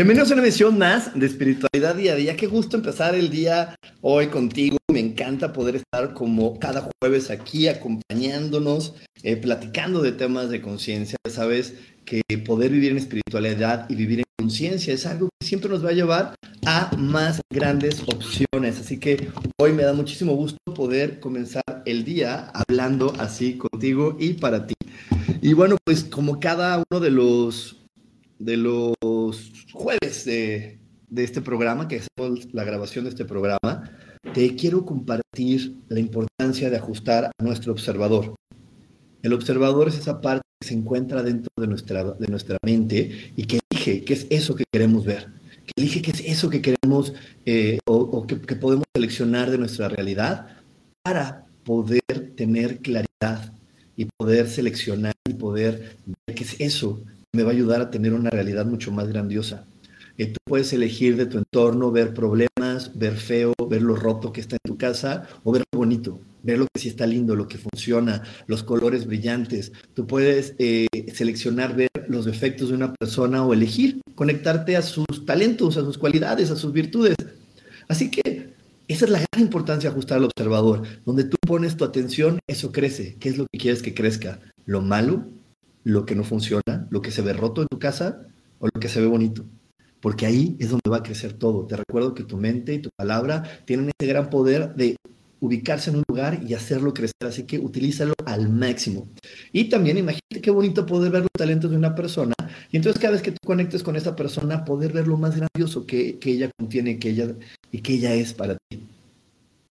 Bienvenidos a una emisión más de Espiritualidad Día a Día. Qué gusto empezar el día hoy contigo. Me encanta poder estar como cada jueves aquí acompañándonos, eh, platicando de temas de conciencia. Sabes que poder vivir en espiritualidad y vivir en conciencia es algo que siempre nos va a llevar a más grandes opciones. Así que hoy me da muchísimo gusto poder comenzar el día hablando así contigo y para ti. Y bueno, pues como cada uno de los de los jueves de, este programa, que es la grabación de este programa, te quiero compartir la importancia de ajustar a nuestro observador. El observador es esa parte que se encuentra dentro de nuestra, de nuestra mente y que elige qué es eso que queremos ver, que elige qué es eso que queremos eh, o, que, que podemos seleccionar de nuestra realidad para poder tener claridad y poder seleccionar y poder ver qué es eso me va a ayudar a tener una realidad mucho más grandiosa. Eh, tú puedes elegir de tu entorno, ver problemas, ver feo, ver lo roto que está en tu casa o ver lo bonito, ver lo que sí está lindo, lo que funciona, los colores brillantes. Tú puedes eh, seleccionar, ver los defectos de una persona o elegir conectarte a sus talentos, a sus cualidades, a sus virtudes. Así que esa es la gran importancia ajustar al observador. Donde tú pones tu atención, eso crece. ¿Qué es lo que quieres que crezca? ¿Lo malo lo que no funciona, lo que se ve roto en tu casa o lo que se ve bonito. Porque ahí es donde va a crecer todo. Te recuerdo que tu mente y tu palabra tienen ese gran poder de ubicarse en un lugar y hacerlo crecer. Así que utilízalo al máximo. Y también imagínate qué bonito poder ver los talentos de una persona. Y entonces cada vez que tú conectes con esa persona, poder ver lo más grandioso que, que ella contiene que ella, y que ella es para ti.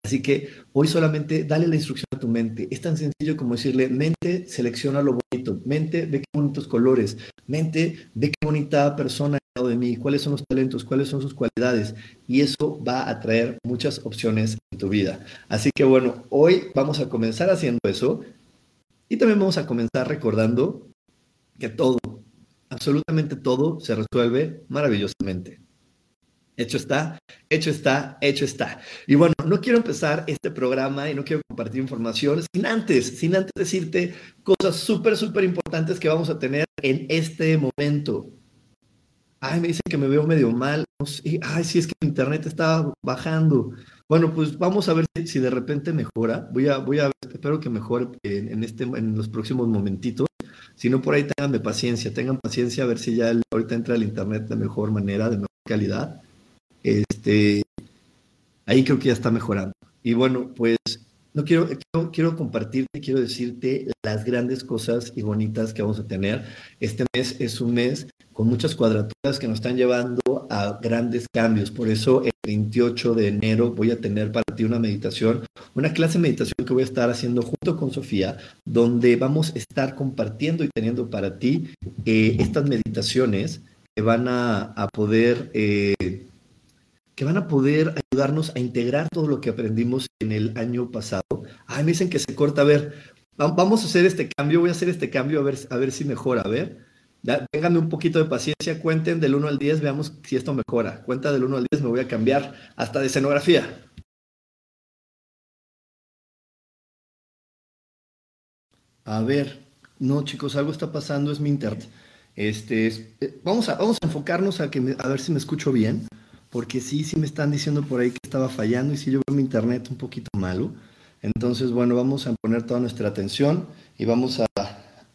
Así que hoy solamente dale la instrucción a tu mente. Es tan sencillo como decirle, mente, selecciona lo bonito. Mente, ve qué bonitos colores. Mente, ve qué bonita persona lado de mí. Cuáles son los talentos, cuáles son sus cualidades. Y eso va a traer muchas opciones en tu vida. Así que bueno, hoy vamos a comenzar haciendo eso. Y también vamos a comenzar recordando que todo, absolutamente todo, se resuelve maravillosamente. Hecho está, hecho está, hecho está. Y bueno, no quiero empezar este programa y no quiero compartir información sin antes, sin antes decirte cosas súper, súper importantes que vamos a tener en este momento. Ay, me dicen que me veo medio mal. Ay, sí, es que el internet está bajando. Bueno, pues vamos a ver si, de repente mejora. Voy a, voy a ver, espero que mejore en, este, en los próximos momentitos. Si no, por ahí tenganme paciencia, tengan paciencia a ver si ya ahorita entra el internet de mejor manera, de mejor calidad este, ahí creo que ya está mejorando. Y bueno, pues no quiero, quiero, quiero, compartirte, quiero decirte las grandes cosas y bonitas que vamos a tener. Este mes es un mes con muchas cuadraturas que nos están llevando a grandes cambios. Por eso el 28 de enero voy a tener para ti una meditación, una clase de meditación que voy a estar haciendo junto con Sofía, donde vamos a estar compartiendo y teniendo para ti eh, estas meditaciones que van a, poder... Eh, que van a poder ayudarnos a integrar todo lo que aprendimos en el año pasado. Ay, me dicen que se corta. A ver, vamos a hacer este cambio. Voy a hacer este cambio a ver, a ver si mejora. A ver, ténganme un poquito de paciencia. Cuenten del 1 al 10, veamos si esto mejora. Cuenta del 1 al 10, me voy a cambiar hasta de escenografía. A ver, no chicos, algo está pasando, es mi internet. Este, eh, vamos, a, vamos a enfocarnos a, que a ver si me escucho bien porque sí, sí me están diciendo por ahí que estaba fallando y sí yo veo mi internet un poquito malo. Entonces, bueno, vamos a poner toda nuestra atención y vamos a,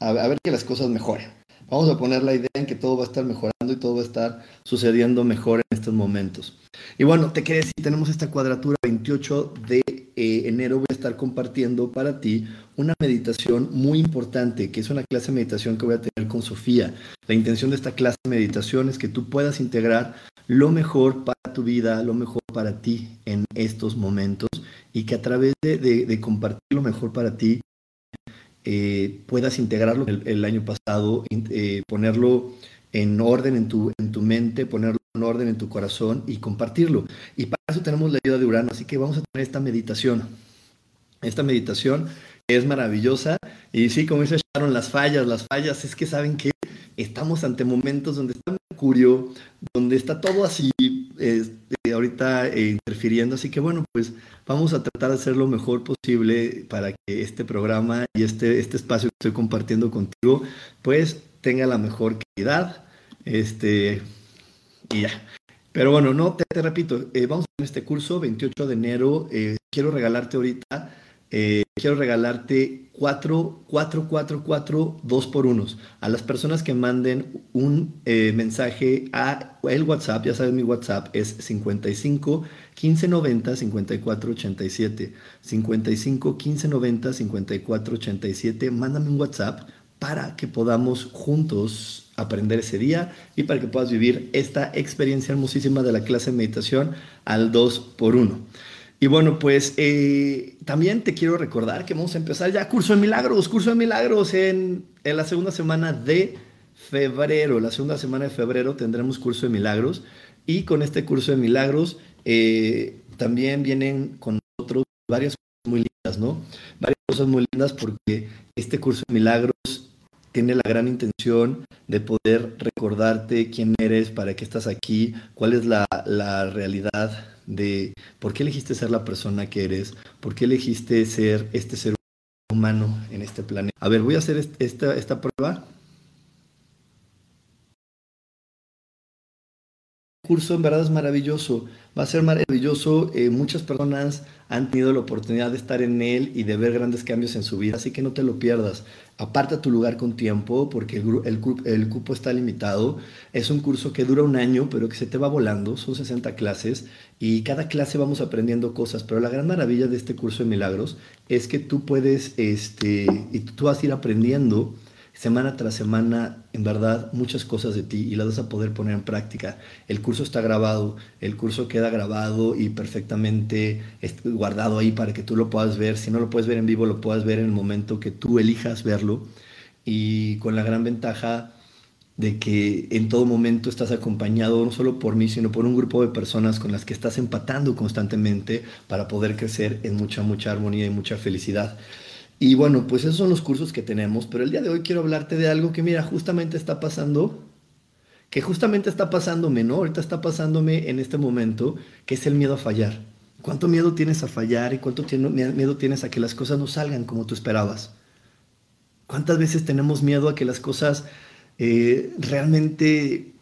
a, ver que las cosas mejoren. Vamos a poner la idea en que todo va a estar mejorando y todo va a estar sucediendo mejor en estos momentos. Y bueno, te quería decir, tenemos esta cuadratura 28 de eh, enero, voy a estar compartiendo para ti una meditación muy importante, que es una clase de meditación que voy a tener con Sofía. La intención de esta clase de meditación es que tú puedas integrar lo mejor para tu vida, lo mejor para ti en estos momentos y que a través de, compartir lo mejor para ti eh, puedas integrarlo el, año pasado, eh, ponerlo en orden en tu, en tu mente, ponerlo en orden en tu corazón y compartirlo. Y para eso tenemos la ayuda de Urano, así que vamos a tener esta meditación. Esta meditación es maravillosa y sí, como dice Sharon, las fallas, las fallas es que saben que estamos ante momentos donde está Mercurio, donde está todo así, este, ahorita eh, interfiriendo, así que bueno, pues vamos a tratar de hacer lo mejor posible para que este programa y este, este espacio que estoy compartiendo contigo, pues tenga la mejor calidad este, y ya. Pero bueno, no, te, repito, eh, vamos a este curso 28 de enero. Eh, quiero regalarte ahorita, eh, quiero regalarte 4, 4, 4, 4, 2 por 1 a las personas que manden un mensaje a el WhatsApp. Ya sabes, mi WhatsApp es 55 15 90 54 87. 55 15 90 54 87. Mándame un WhatsApp para que podamos juntos aprender ese día y para que puedas vivir esta experiencia hermosísima de la clase de meditación al 2 por 1 Y bueno, pues eh, también te quiero recordar que vamos a empezar ya curso de milagros, curso de milagros en, en la segunda semana de febrero. La segunda semana de febrero tendremos curso de milagros y con este curso de milagros eh, también vienen con nosotros varias cosas muy lindas, ¿no? Varias cosas muy lindas porque este curso de milagros tiene la gran intención de poder recordarte quién eres, para qué estás aquí, cuál es la, realidad de por qué elegiste ser la persona que eres, por qué elegiste ser este ser humano en este planeta. A ver, voy a hacer esta, esta prueba. curso en verdad es maravilloso, va a ser maravilloso. Eh, muchas personas han tenido la oportunidad de estar en él y de ver grandes cambios en su vida, así que no te lo pierdas. Aparta tu lugar con tiempo porque el, el, el, cupo está limitado. Es un curso que dura un año, pero que se te va volando. Son 60 clases y cada clase vamos aprendiendo cosas. Pero la gran maravilla de este curso de milagros es que tú puedes, este, y tú vas a ir aprendiendo semana tras semana, en verdad, muchas cosas de ti y las vas a poder poner en práctica. El curso está grabado, el curso queda grabado y perfectamente guardado ahí para que tú lo puedas ver. Si no lo puedes ver en vivo, lo puedas ver en el momento que tú elijas verlo. Y con la gran ventaja de que en todo momento estás acompañado no solo por mí, sino por un grupo de personas con las que estás empatando constantemente para poder crecer en mucha, mucha armonía y mucha felicidad. Y bueno, pues esos son los cursos que tenemos, pero el día de hoy quiero hablarte de algo que, mira, justamente está pasando, que justamente está pasándome, ¿no? Ahorita está pasándome en este momento, que es el miedo a fallar. ¿Cuánto miedo tienes a fallar y cuánto miedo tienes a que las cosas no salgan como tú esperabas? ¿Cuántas veces tenemos miedo a que las cosas eh, realmente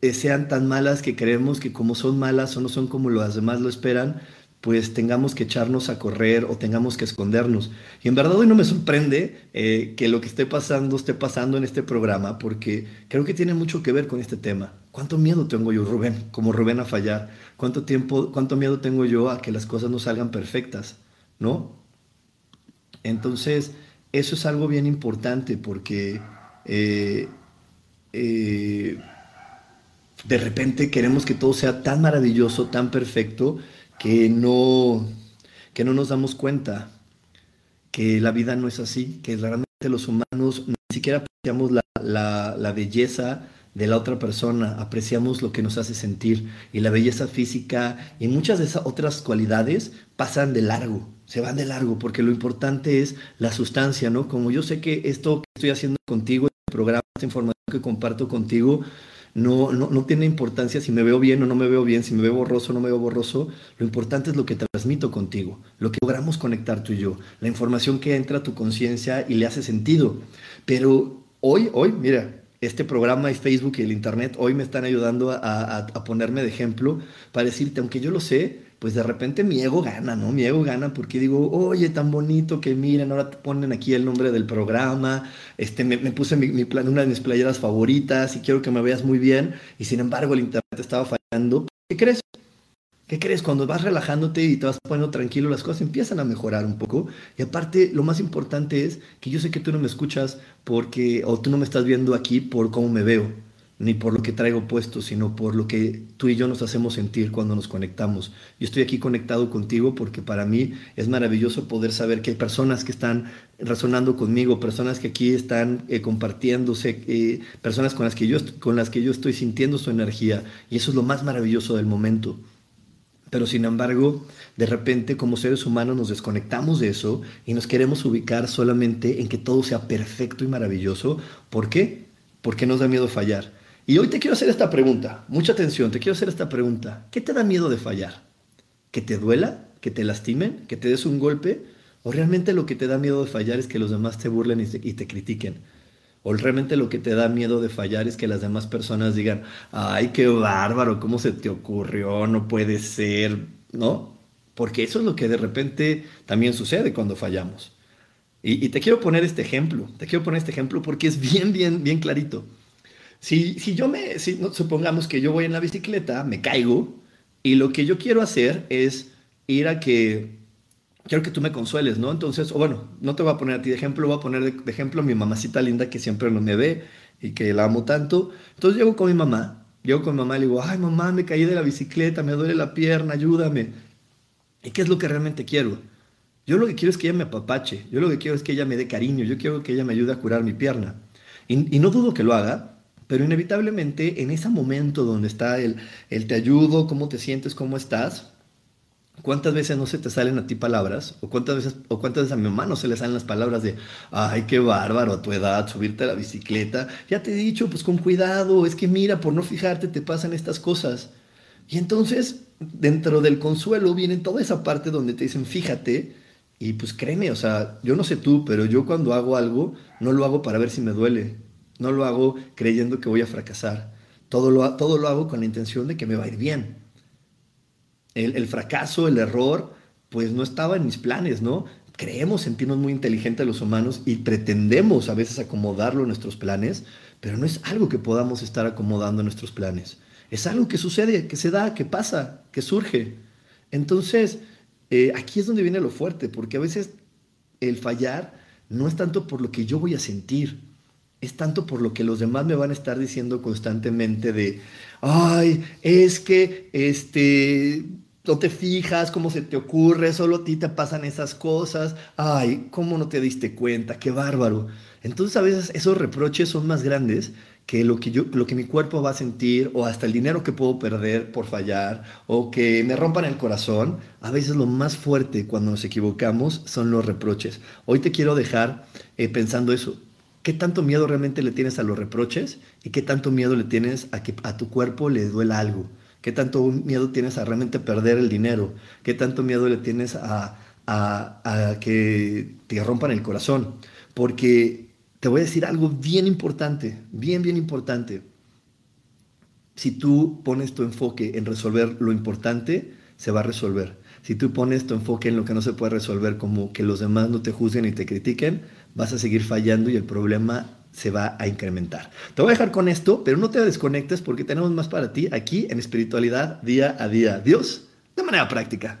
eh, sean tan malas que creemos que como son malas o no son como los demás lo esperan, pues tengamos que echarnos a correr o tengamos que escondernos. Y en verdad hoy no me sorprende eh, que lo que esté pasando esté pasando en este programa, porque creo que tiene mucho que ver con este tema. ¿Cuánto miedo tengo yo, Rubén, como Rubén a fallar? ¿Cuánto tiempo, cuánto miedo tengo yo a que las cosas no salgan perfectas? ¿No? Entonces, eso es algo bien importante porque eh, eh, de repente queremos que todo sea tan maravilloso, tan perfecto, que no, que no nos damos cuenta que la vida no es así, que realmente los humanos ni siquiera apreciamos la, la, belleza de la otra persona, apreciamos lo que nos hace sentir y la belleza física y muchas de esas otras cualidades pasan de largo, se van de largo, porque lo importante es la sustancia, ¿no? Como yo sé que esto que estoy haciendo contigo, este programa, esta información que comparto contigo, no, no, no, tiene importancia si me veo bien o no me veo bien, si me veo borroso o no me veo borroso. Lo importante es lo que transmito contigo, lo que logramos conectar tú y yo, la información que entra a tu conciencia y le hace sentido. Pero hoy, hoy, mira, este programa y Facebook y el Internet hoy me están ayudando a, a ponerme de ejemplo para decirte, aunque yo lo sé, pues de repente mi ego gana, ¿no? Mi ego gana porque digo, oye, tan bonito que miren, ahora te ponen aquí el nombre del programa, este, me, puse mi, plan, una de mis playeras favoritas y quiero que me veas muy bien, y sin embargo el internet estaba fallando. ¿Qué crees? ¿Qué crees? Cuando vas relajándote y te vas poniendo tranquilo, las cosas empiezan a mejorar un poco. Y aparte, lo más importante es que yo sé que tú no me escuchas porque, o tú no me estás viendo aquí por cómo me veo, ni por lo que traigo puesto, sino por lo que tú y yo nos hacemos sentir cuando nos conectamos. Yo estoy aquí conectado contigo porque para mí es maravilloso poder saber que hay personas que están resonando conmigo, personas que aquí están eh, compartiéndose, eh, personas con las, que yo, con las que yo estoy sintiendo su energía. Y eso es lo más maravilloso del momento. Pero sin embargo, de repente como seres humanos nos desconectamos de eso y nos queremos ubicar solamente en que todo sea perfecto y maravilloso. ¿Por qué? Porque nos da miedo fallar. Y hoy te quiero hacer esta pregunta. Mucha atención, te quiero hacer esta pregunta. ¿Qué te da miedo de fallar? ¿Que te duela? ¿Que te lastimen? ¿Que te des un golpe? ¿O realmente lo que te da miedo de fallar es que los demás te burlen y te, y critiquen? O realmente lo que te da miedo de fallar es que las demás personas digan, ay, qué bárbaro, ¿cómo se te ocurrió? No puede ser, ¿no? Porque eso es lo que de repente también sucede cuando fallamos. Y, te quiero poner este ejemplo, te quiero poner este ejemplo porque es bien, bien, bien clarito. Si, si yo me, si, supongamos que yo voy en la bicicleta, me caigo, y lo que yo quiero hacer es ir a que quiero que tú me consueles, ¿no? Entonces, o bueno, no te voy a poner a ti de ejemplo, voy a poner de, ejemplo a mi mamacita linda que siempre no me ve y que la amo tanto. Entonces llego con mi mamá, llego con mi mamá y le digo, ay mamá, me caí de la bicicleta, me duele la pierna, ayúdame. ¿Y qué es lo que realmente quiero? Yo lo que quiero es que ella me apapache, yo lo que quiero es que ella me dé cariño, yo quiero que ella me ayude a curar mi pierna. Y, y no dudo que lo haga, pero inevitablemente en ese momento donde está el, el te ayudo, cómo te sientes, cómo estás, ¿Cuántas veces no se te salen a ti palabras? ¿O cuántas veces, o cuántas veces a mi mamá no se le salen las palabras de, ay, qué bárbaro a tu edad, subirte a la bicicleta? Ya te he dicho, pues con cuidado, es que mira, por no fijarte te pasan estas cosas. Y entonces, dentro del consuelo viene toda esa parte donde te dicen, fíjate, y pues créeme, o sea, yo no sé tú, pero yo cuando hago algo, no lo hago para ver si me duele, no lo hago creyendo que voy a fracasar, todo lo, todo lo hago con la intención de que me va a ir bien el, fracaso, el error, pues no estaba en mis planes, ¿no? Creemos sentirnos muy inteligentes los humanos y pretendemos a veces acomodarlo en nuestros planes, pero no es algo que podamos estar acomodando nuestros planes. Es algo que sucede, que se da, que pasa, que surge. Entonces, eh, aquí es donde viene lo fuerte, porque a veces el fallar no es tanto por lo que yo voy a sentir, es tanto por lo que los demás me van a estar diciendo constantemente de, ay, es que este no te fijas, cómo se te ocurre, solo a ti te pasan esas cosas, ay, cómo no te diste cuenta, qué bárbaro. Entonces a veces esos reproches son más grandes que lo que, yo, lo que mi cuerpo va a sentir o hasta el dinero que puedo perder por fallar o que me rompan el corazón. A veces lo más fuerte cuando nos equivocamos son los reproches. Hoy te quiero dejar eh, pensando eso. ¿Qué tanto miedo realmente le tienes a los reproches y qué tanto miedo le tienes a que a tu cuerpo le duela algo? ¿Qué tanto miedo tienes a realmente perder el dinero? ¿Qué tanto miedo le tienes a, que te rompan el corazón? Porque te voy a decir algo bien importante, bien, bien importante. Si tú pones tu enfoque en resolver lo importante, se va a resolver. Si tú pones tu enfoque en lo que no se puede resolver, como que los demás no te juzguen y te critiquen, vas a seguir fallando y el problema se va a incrementar. Te voy a dejar con esto, pero no te desconectes porque tenemos más para ti aquí en espiritualidad día a día. Dios, de manera práctica.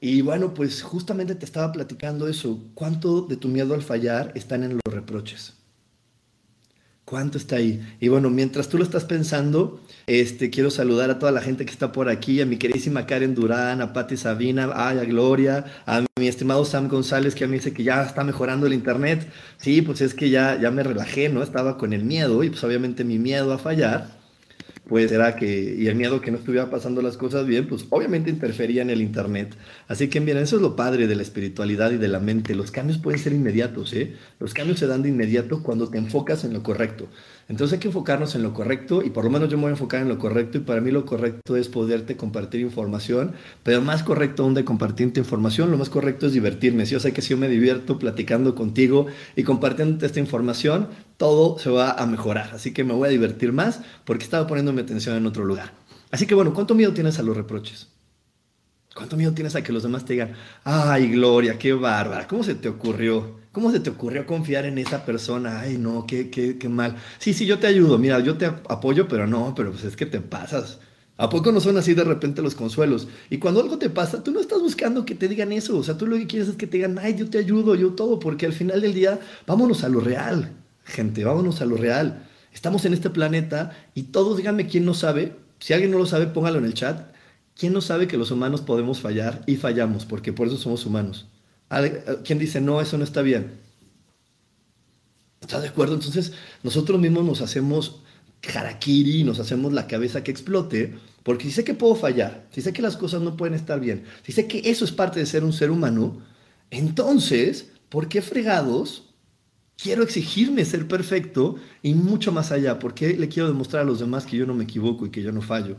Y bueno, pues justamente te estaba platicando eso. ¿Cuánto de tu miedo al fallar están en los reproches? ¿Cuánto está ahí? Y bueno, mientras tú lo estás pensando, este, quiero saludar a toda la gente que está por aquí, a mi queridísima Karen Durán, a Patti Sabina, a Gloria, a mi estimado Sam González, que a mí dice que ya está mejorando el internet. Sí, pues es que ya, ya me relajé, ¿no? Estaba con el miedo y pues obviamente mi miedo a fallar pues era que, y el miedo que no estuviera pasando las cosas bien, pues obviamente interfería en el Internet. Así que miren, eso es lo padre de la espiritualidad y de la mente. Los cambios pueden ser inmediatos, ¿eh? Los cambios se dan de inmediato cuando te enfocas en lo correcto. Entonces hay que enfocarnos en lo correcto y por lo menos yo me voy a enfocar en lo correcto y para mí lo correcto es poderte compartir información, pero más correcto aún de compartirte información, lo más correcto es divertirme. Si yo sé que si yo me divierto platicando contigo y compartiendo esta información, todo se va a mejorar. Así que me voy a divertir más porque estaba poniéndome atención en otro lugar. Así que bueno, ¿cuánto miedo tienes a los reproches? ¿Cuánto miedo tienes a que los demás te digan, ay, Gloria, qué bárbara, ¿cómo se te ocurrió? ¿Cómo se te ocurrió confiar en esa persona? Ay, no, qué, qué, qué mal. Sí, sí, yo te ayudo, mira, yo te apoyo, pero no, pero pues es que te pasas. ¿A poco no son así de repente los consuelos? Y cuando algo te pasa, tú no estás buscando que te digan eso. O sea, tú lo que quieres es que te digan, ay, yo te ayudo, yo todo, porque al final del día, vámonos a lo real, gente, vámonos a lo real. Estamos en este planeta y todos, díganme quién no sabe. Si alguien no lo sabe, póngalo en el chat ¿Quién no sabe que los humanos podemos fallar y fallamos? Porque por eso somos humanos. ¿Quién dice, no, eso no está bien? ¿Estás de acuerdo? Entonces, nosotros mismos nos hacemos harakiri, nos hacemos la cabeza que explote, porque si sé que puedo fallar, si sé que las cosas no pueden estar bien, si sé que eso es parte de ser un ser humano, entonces, ¿por qué fregados quiero exigirme ser perfecto y mucho más allá? ¿Por qué le quiero demostrar a los demás que yo no me equivoco y que yo no fallo?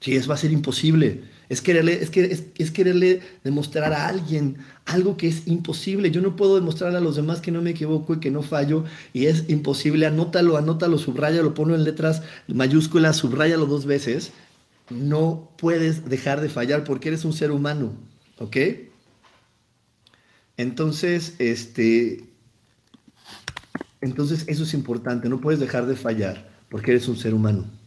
Sí, eso va a ser imposible. Es quererle, es, que, es, quererle demostrar a alguien algo que es imposible. Yo no puedo demostrarle a los demás que no me equivoco y que no fallo y es imposible. Anótalo, anótalo, lo pongo en letras mayúsculas, subrayalo dos veces. No puedes dejar de fallar porque eres un ser humano, ¿ok? Entonces, este, entonces eso es importante. No puedes dejar de fallar porque eres un ser humano.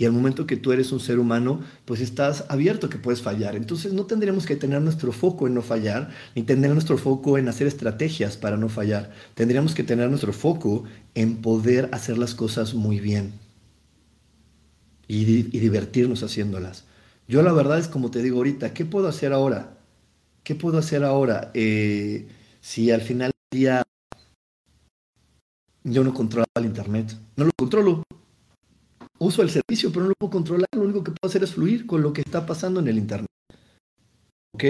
Y al momento que tú eres un ser humano, pues estás abierto que puedes fallar. Entonces no tendríamos que tener nuestro foco en no fallar, ni tener nuestro foco en hacer estrategias para no fallar. Tendríamos que tener nuestro foco en poder hacer las cosas muy bien y, divertirnos haciéndolas. Yo la verdad es como te digo ahorita, ¿qué puedo hacer ahora? ¿Qué puedo hacer ahora? Eh, si al final del día yo no controlo el Internet, no lo controlo, uso el servicio, pero no lo puedo controlar. Lo único que puedo hacer es fluir con lo que está pasando en el Internet. ¿Ok?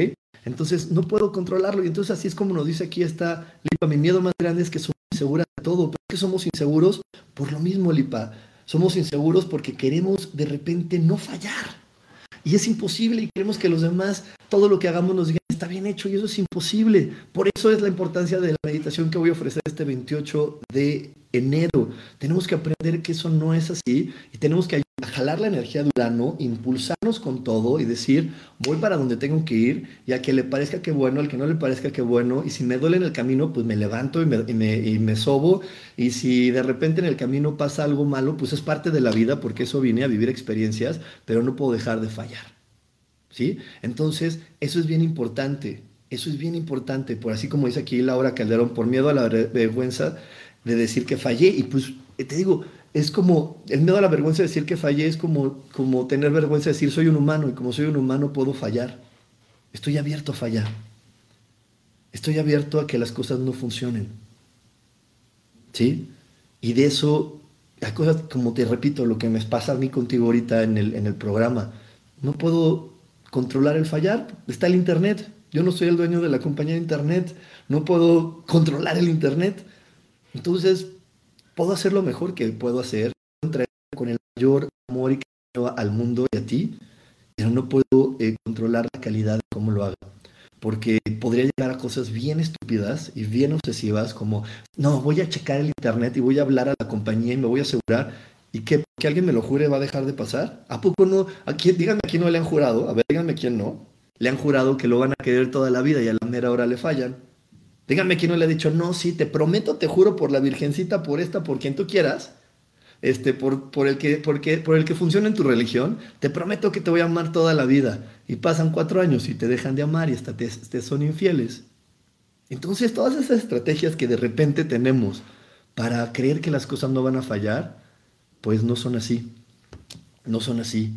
Entonces no puedo controlarlo. Y entonces así es como nos dice aquí esta Lipa. Mi miedo más grande es que somos inseguras de todo. ¿Pero es somos inseguros? Por lo mismo, Lipa. Somos inseguros porque queremos de repente no fallar. Y es imposible y queremos que los demás, todo lo que hagamos nos digan, está bien hecho y eso es imposible. Por eso es la importancia de la meditación que voy a ofrecer este 28 de enero. Tenemos que aprender que eso no es así y tenemos que jalar la energía de Urano, impulsarnos con todo y decir, voy para donde tengo que ir y a que le parezca que bueno, al que no le parezca que bueno, y si me duele en el camino, pues me levanto y me, y me, sobo, y si de repente en el camino pasa algo malo, pues es parte de la vida porque eso vine a vivir experiencias, pero no puedo dejar de fallar. ¿Sí? Entonces, eso es bien importante. Eso es bien importante, por así como dice aquí Laura Calderón, por miedo a la vergüenza de decir que fallé. Y pues te digo, es como, el miedo a la vergüenza de decir que fallé es como, como tener vergüenza de decir soy un humano y como soy un humano puedo fallar. Estoy abierto a fallar. Estoy abierto a que las cosas no funcionen. ¿Sí? Y de eso, las cosas, como te repito, lo que me pasa a mí contigo ahorita en el, en el programa, no puedo controlar el fallar. Está el Internet. Yo no soy el dueño de la compañía de Internet. No puedo controlar el Internet. Entonces, puedo hacer lo mejor que puedo hacer, con el mayor amor y cariño al mundo y a ti, pero no puedo eh, controlar la calidad de cómo lo hago. Porque podría llegar a cosas bien estúpidas y bien obsesivas como, no, voy a checar el internet y voy a hablar a la compañía y me voy a asegurar y que, que alguien me lo jure va a dejar de pasar. ¿A poco no? ¿A quién, díganme a quién no le han jurado. A ver, díganme quién no. Le han jurado que lo van a querer toda la vida y a la mera hora le fallan. Díganme quién no le ha dicho, no, sí, te prometo, te juro por la Virgencita, por esta, por quien tú quieras, este, por, por, el que, por, por el que funciona en tu religión, te prometo que te voy a amar toda la vida. Y pasan cuatro años y te dejan de amar y hasta te, te son infieles. Entonces, todas esas estrategias que de repente tenemos para creer que las cosas no van a fallar, pues no son así. No son así.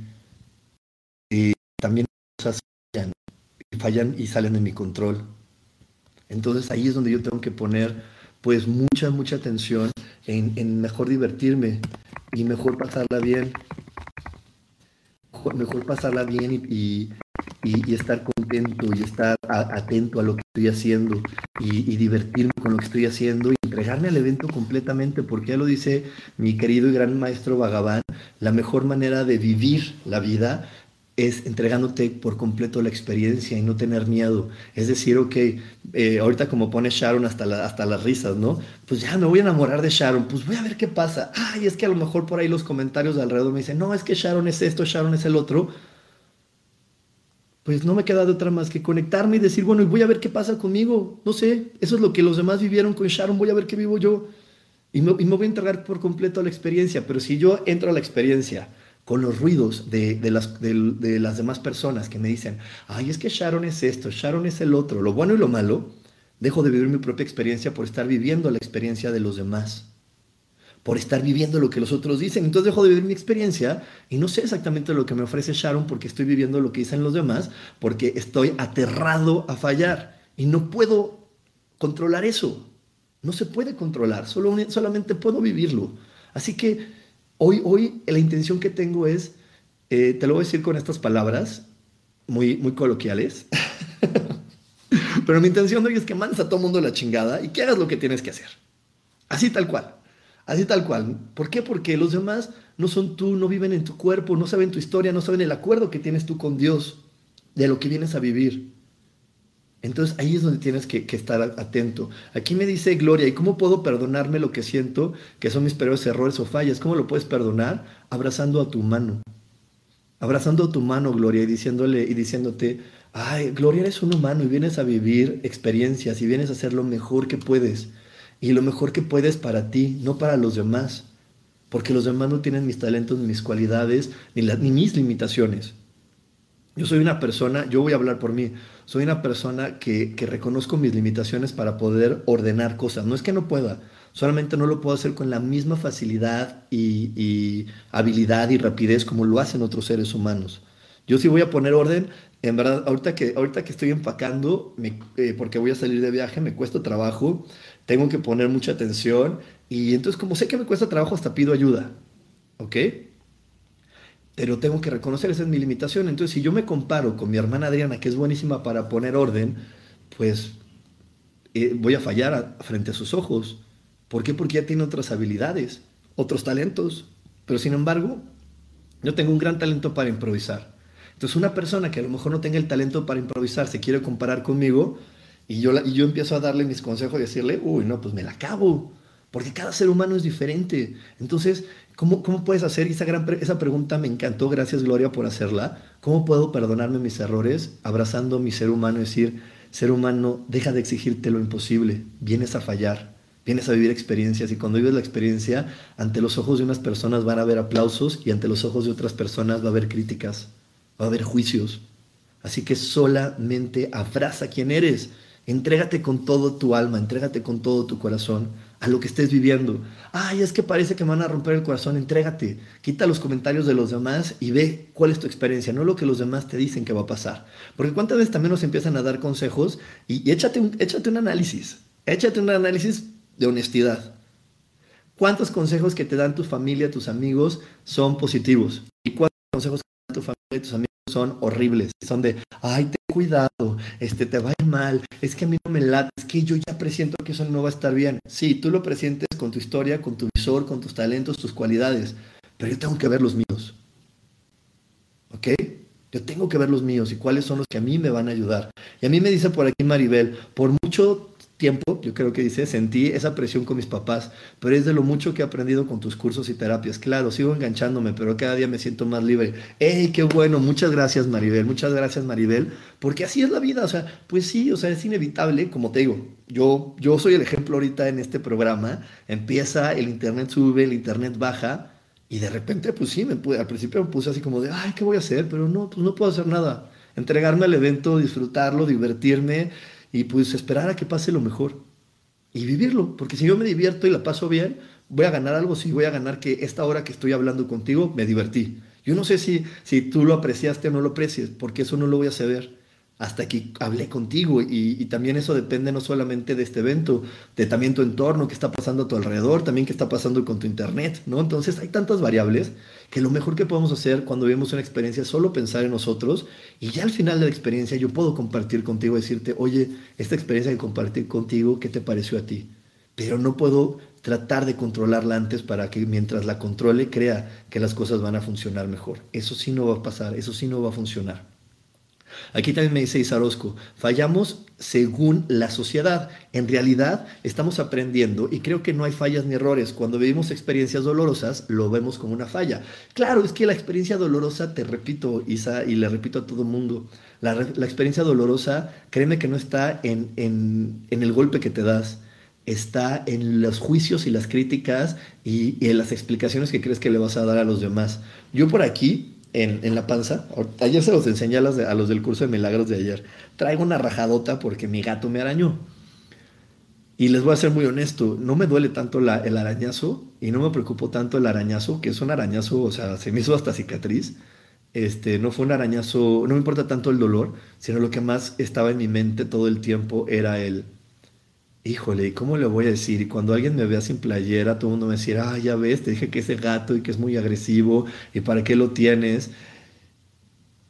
Y también cosas fallan, y fallan y salen de mi control. Entonces ahí es donde yo tengo que poner pues mucha, mucha atención en, mejor divertirme y mejor pasarla bien. Mejor, pasarla bien y, estar contento y estar atento a lo que estoy haciendo y, y, divertirme con lo que estoy haciendo y entregarme al evento completamente, porque ya lo dice mi querido y gran maestro Bhagavan, la mejor manera de vivir la vida es entregándote por completo la experiencia y no tener miedo. Es decir, ok, eh, ahorita como pone Sharon hasta, hasta las risas, ¿no? Pues ya me voy a enamorar de Sharon, pues voy a ver qué pasa. Ay, es que a lo mejor por ahí los comentarios de alrededor me dicen, no, es que Sharon es esto, Sharon es el otro. Pues no me queda de otra más que conectarme y decir, bueno, y voy a ver qué pasa conmigo. No sé, eso es lo que los demás vivieron con Sharon, voy a ver qué vivo yo. Y me, voy a entregar por completo a la experiencia. Pero si yo entro a la experiencia, con los ruidos de, las, de, las demás personas que me dicen, ay, es que Sharon es esto, Sharon es el otro, lo bueno y lo malo, dejo de vivir mi propia experiencia por estar viviendo la experiencia de los demás, por estar viviendo lo que los otros dicen. Entonces dejo de vivir mi experiencia y no sé exactamente lo que me ofrece Sharon porque estoy viviendo lo que dicen los demás, porque estoy aterrado a fallar y no puedo controlar eso. No se puede controlar, solo, solamente puedo vivirlo. Así que Hoy, hoy la intención que tengo es, eh, te lo voy a decir con estas palabras muy, muy coloquiales, pero mi intención hoy es que mandes a todo mundo la chingada y que hagas lo que tienes que hacer. Así tal cual. Así tal cual. ¿Por qué? Porque los demás no son tú, no viven en tu cuerpo, no saben tu historia, no saben el acuerdo que tienes tú con Dios, de lo que vienes a vivir. Entonces ahí es donde tienes que, estar atento. Aquí me dice Gloria, ¿y cómo puedo perdonarme lo que siento que son mis peores errores o fallas? ¿Cómo lo puedes perdonar? Abrazando a tu mano. Abrazando a tu mano, Gloria, y diciéndole y diciéndote, ay, Gloria, eres un humano y vienes a vivir experiencias y vienes a hacer lo mejor que puedes. Y lo mejor que puedes para ti, no para los demás. Porque los demás no tienen mis talentos, ni mis cualidades, ni, ni mis limitaciones. Yo soy una persona, yo voy a hablar por mí, soy una persona que, reconozco mis limitaciones para poder ordenar cosas. No es que no pueda, solamente no lo puedo hacer con la misma facilidad y, habilidad y rapidez como lo hacen otros seres humanos. Yo sí voy a poner orden, en verdad, ahorita que, ahorita que estoy empacando, eh, porque voy a salir de viaje, me cuesta trabajo, tengo que poner mucha atención y entonces como sé que me cuesta trabajo, hasta pido ayuda. ¿Ok? pero tengo que reconocer, esa es mi limitación. Entonces, si yo me comparo con mi hermana Adriana, que es buenísima para poner orden, pues eh, voy a fallar frente a sus ojos. ¿Por qué? Porque ella tiene otras habilidades, otros talentos. Pero sin embargo, yo tengo un gran talento para improvisar. Entonces, una persona que a lo mejor no tenga el talento para improvisar se quiere comparar conmigo y yo, y yo empiezo a darle mis consejos y decirle, uy, no, pues me la acabo. Porque cada ser humano es diferente. Entonces, ¿Cómo, ¿Cómo, puedes hacer? esa, gran, esa pregunta me encantó, gracias Gloria por hacerla. ¿Cómo puedo perdonarme mis errores abrazando mi ser humano y decir, ser humano, deja de exigirte lo imposible, vienes a fallar, vienes a vivir experiencias y cuando vives la experiencia, ante los ojos de unas personas van a haber aplausos y ante los ojos de otras personas va a haber críticas, va a haber juicios. Así que solamente abraza quien eres. Entrégate con todo tu alma, entrégate con todo tu corazón a lo que estés viviendo. Ay, es que parece que me van a romper el corazón, entrégate. Quita los comentarios de los demás y ve cuál es tu experiencia, no lo que los demás te dicen que va a pasar. Porque cuántas veces también nos empiezan a dar consejos y, échate, un, échate un análisis, échate un análisis de honestidad. ¿Cuántos consejos que te dan tu familia, tus amigos son positivos? ¿Y cuántos consejos que te dan tu familia y tus amigos son horribles? Son de, ay, ten cuidado, este, te va a ir mal, es que a mí no me late, es que yo ya presiento que eso no va a estar bien. Sí, tú lo presientes con tu historia, con tu visor, con tus talentos, tus cualidades, pero yo tengo que ver los míos. ¿Ok? Yo tengo que ver los míos y cuáles son los que a mí me van a ayudar. Y a mí me dice por aquí Maribel, por mucho yo creo que dice, sentí esa presión con mis papás, pero es de lo mucho que he aprendido con tus cursos y terapias. Claro, sigo enganchándome, pero cada día me siento más libre. ¡Ey, qué bueno! Muchas gracias, Maribel. Muchas gracias, Maribel, porque así es la vida. O sea, pues sí, o sea, es inevitable, como te digo. Yo, yo soy el ejemplo ahorita en este programa. Empieza, el internet sube, el internet baja, y de repente, pues sí, me al principio me puse así como de, ay, ¿qué voy a hacer? Pero no, pues no puedo hacer nada. Entregarme al evento, disfrutarlo, divertirme y pues esperar a que pase lo mejor y vivirlo, porque si yo me divierto y la paso bien, voy a ganar algo, sí, voy a ganar que esta hora que estoy hablando contigo me divertí. Yo no sé si, si tú lo apreciaste o no lo aprecies, porque eso no lo voy a saber hasta que hablé contigo y, también eso depende no solamente de este evento, de también tu entorno, qué está pasando a tu alrededor, también qué está pasando con tu internet, ¿no? Entonces hay tantas variables que lo mejor que podemos hacer cuando vemos una experiencia es solo pensar en nosotros y ya al final de la experiencia yo puedo compartir contigo, decirte, oye, esta experiencia que compartí contigo, ¿qué te pareció a ti? Pero no puedo tratar de controlarla antes para que mientras la controle crea que las cosas van a funcionar mejor. Eso sí no va a pasar, eso sí no va a funcionar. Aquí también me dice Isarosco, fallamos según la sociedad. En realidad estamos aprendiendo y creo que no hay fallas ni errores. Cuando vivimos experiencias dolorosas, lo vemos como una falla. Claro, es que la experiencia dolorosa, te repito, Isa, y le repito a todo mundo, la, experiencia dolorosa, créeme que no está en, en, el golpe que te das, está en los juicios y las críticas y en las explicaciones que crees que le vas a dar a los demás. Yo por aquí en, la panza. Ayer se los enseñé a los, a los del curso de milagros de ayer. Traigo una rajadota porque mi gato me arañó. Y les voy a ser muy honesto, no me duele tanto el arañazo y no me preocupo tanto el arañazo, que es un arañazo, o sea, se me hizo hasta cicatriz. Este, no fue un arañazo, no me importa tanto el dolor, sino lo que más estaba en mi mente todo el tiempo era el, híjole, ¿cómo le voy a decir? Y cuando alguien me vea sin playera, todo el mundo me decía, ah, ya ves, te dije que ese gato y que es muy agresivo, ¿y para qué lo tienes?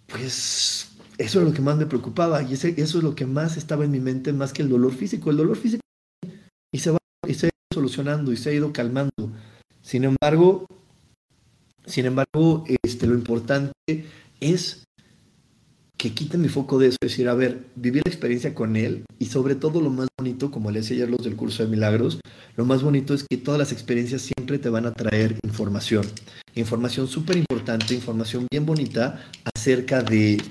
Pues eso es lo que más me preocupaba y eso es lo que más estaba en mi mente, más que el dolor físico. El dolor físico y se va y se ha ido solucionando y se ha ido calmando. Sin embargo, sin embargo, este, lo importante es que quiten mi foco de eso, es decir, a ver, vivir la experiencia con él y sobre todo lo más bonito, como le decía ayer los del curso de milagros, lo más bonito es que todas las experiencias siempre te van a traer información, información súper importante, información bien bonita acerca de,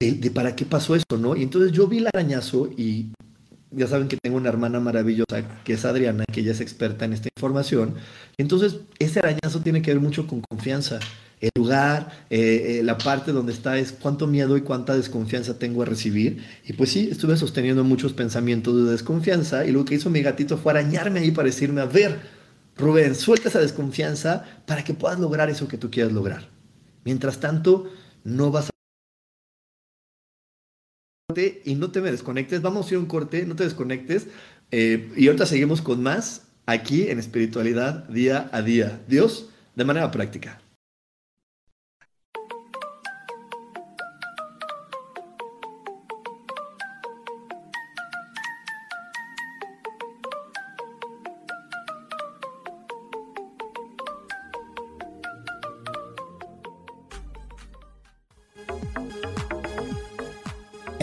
de, para qué pasó esto, ¿no? Y entonces yo vi el arañazo y ya saben que tengo una hermana maravillosa que es Adriana, que ella es experta en esta información. Entonces, ese arañazo tiene que ver mucho con confianza el lugar, eh, eh, la parte donde está es cuánto miedo y cuánta desconfianza tengo a recibir. Y pues sí, estuve sosteniendo muchos pensamientos de desconfianza y lo que hizo mi gatito fue arañarme ahí para decirme, a ver, Rubén, suelta esa desconfianza para que puedas lograr eso que tú quieras lograr. Mientras tanto, no vas Y no te me desconectes, vamos a ir a un corte, no te desconectes. Eh, y ahorita seguimos con más aquí en espiritualidad día a día. Dios, de manera práctica.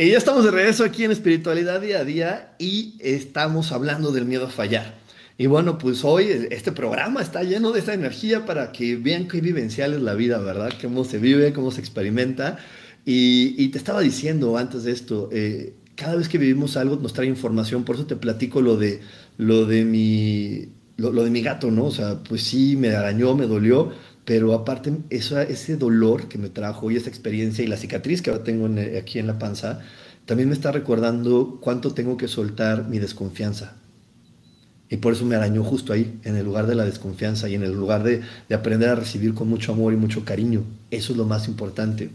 Y ya estamos de regreso aquí en Espiritualidad Día a Día y estamos hablando del miedo a fallar. Y bueno, pues hoy este programa está lleno de esta energía para que vean qué vivencial es la vida, ¿verdad? Cómo se vive, cómo se experimenta. Y, te estaba diciendo antes de esto, eh, cada vez que vivimos algo nos trae información, por eso te platico lo de, lo de, mi, lo de mi gato, ¿no? O sea, pues sí, me arañó, me dolió, pero aparte eso, ese dolor que me trajo y esa experiencia y la cicatriz que ahora tengo aquí en la panza, también me está recordando cuánto tengo que soltar mi desconfianza. Y por eso me arañó justo ahí, en el lugar de la desconfianza y en el lugar de, de aprender a recibir con mucho amor y mucho cariño. Eso es lo más importante.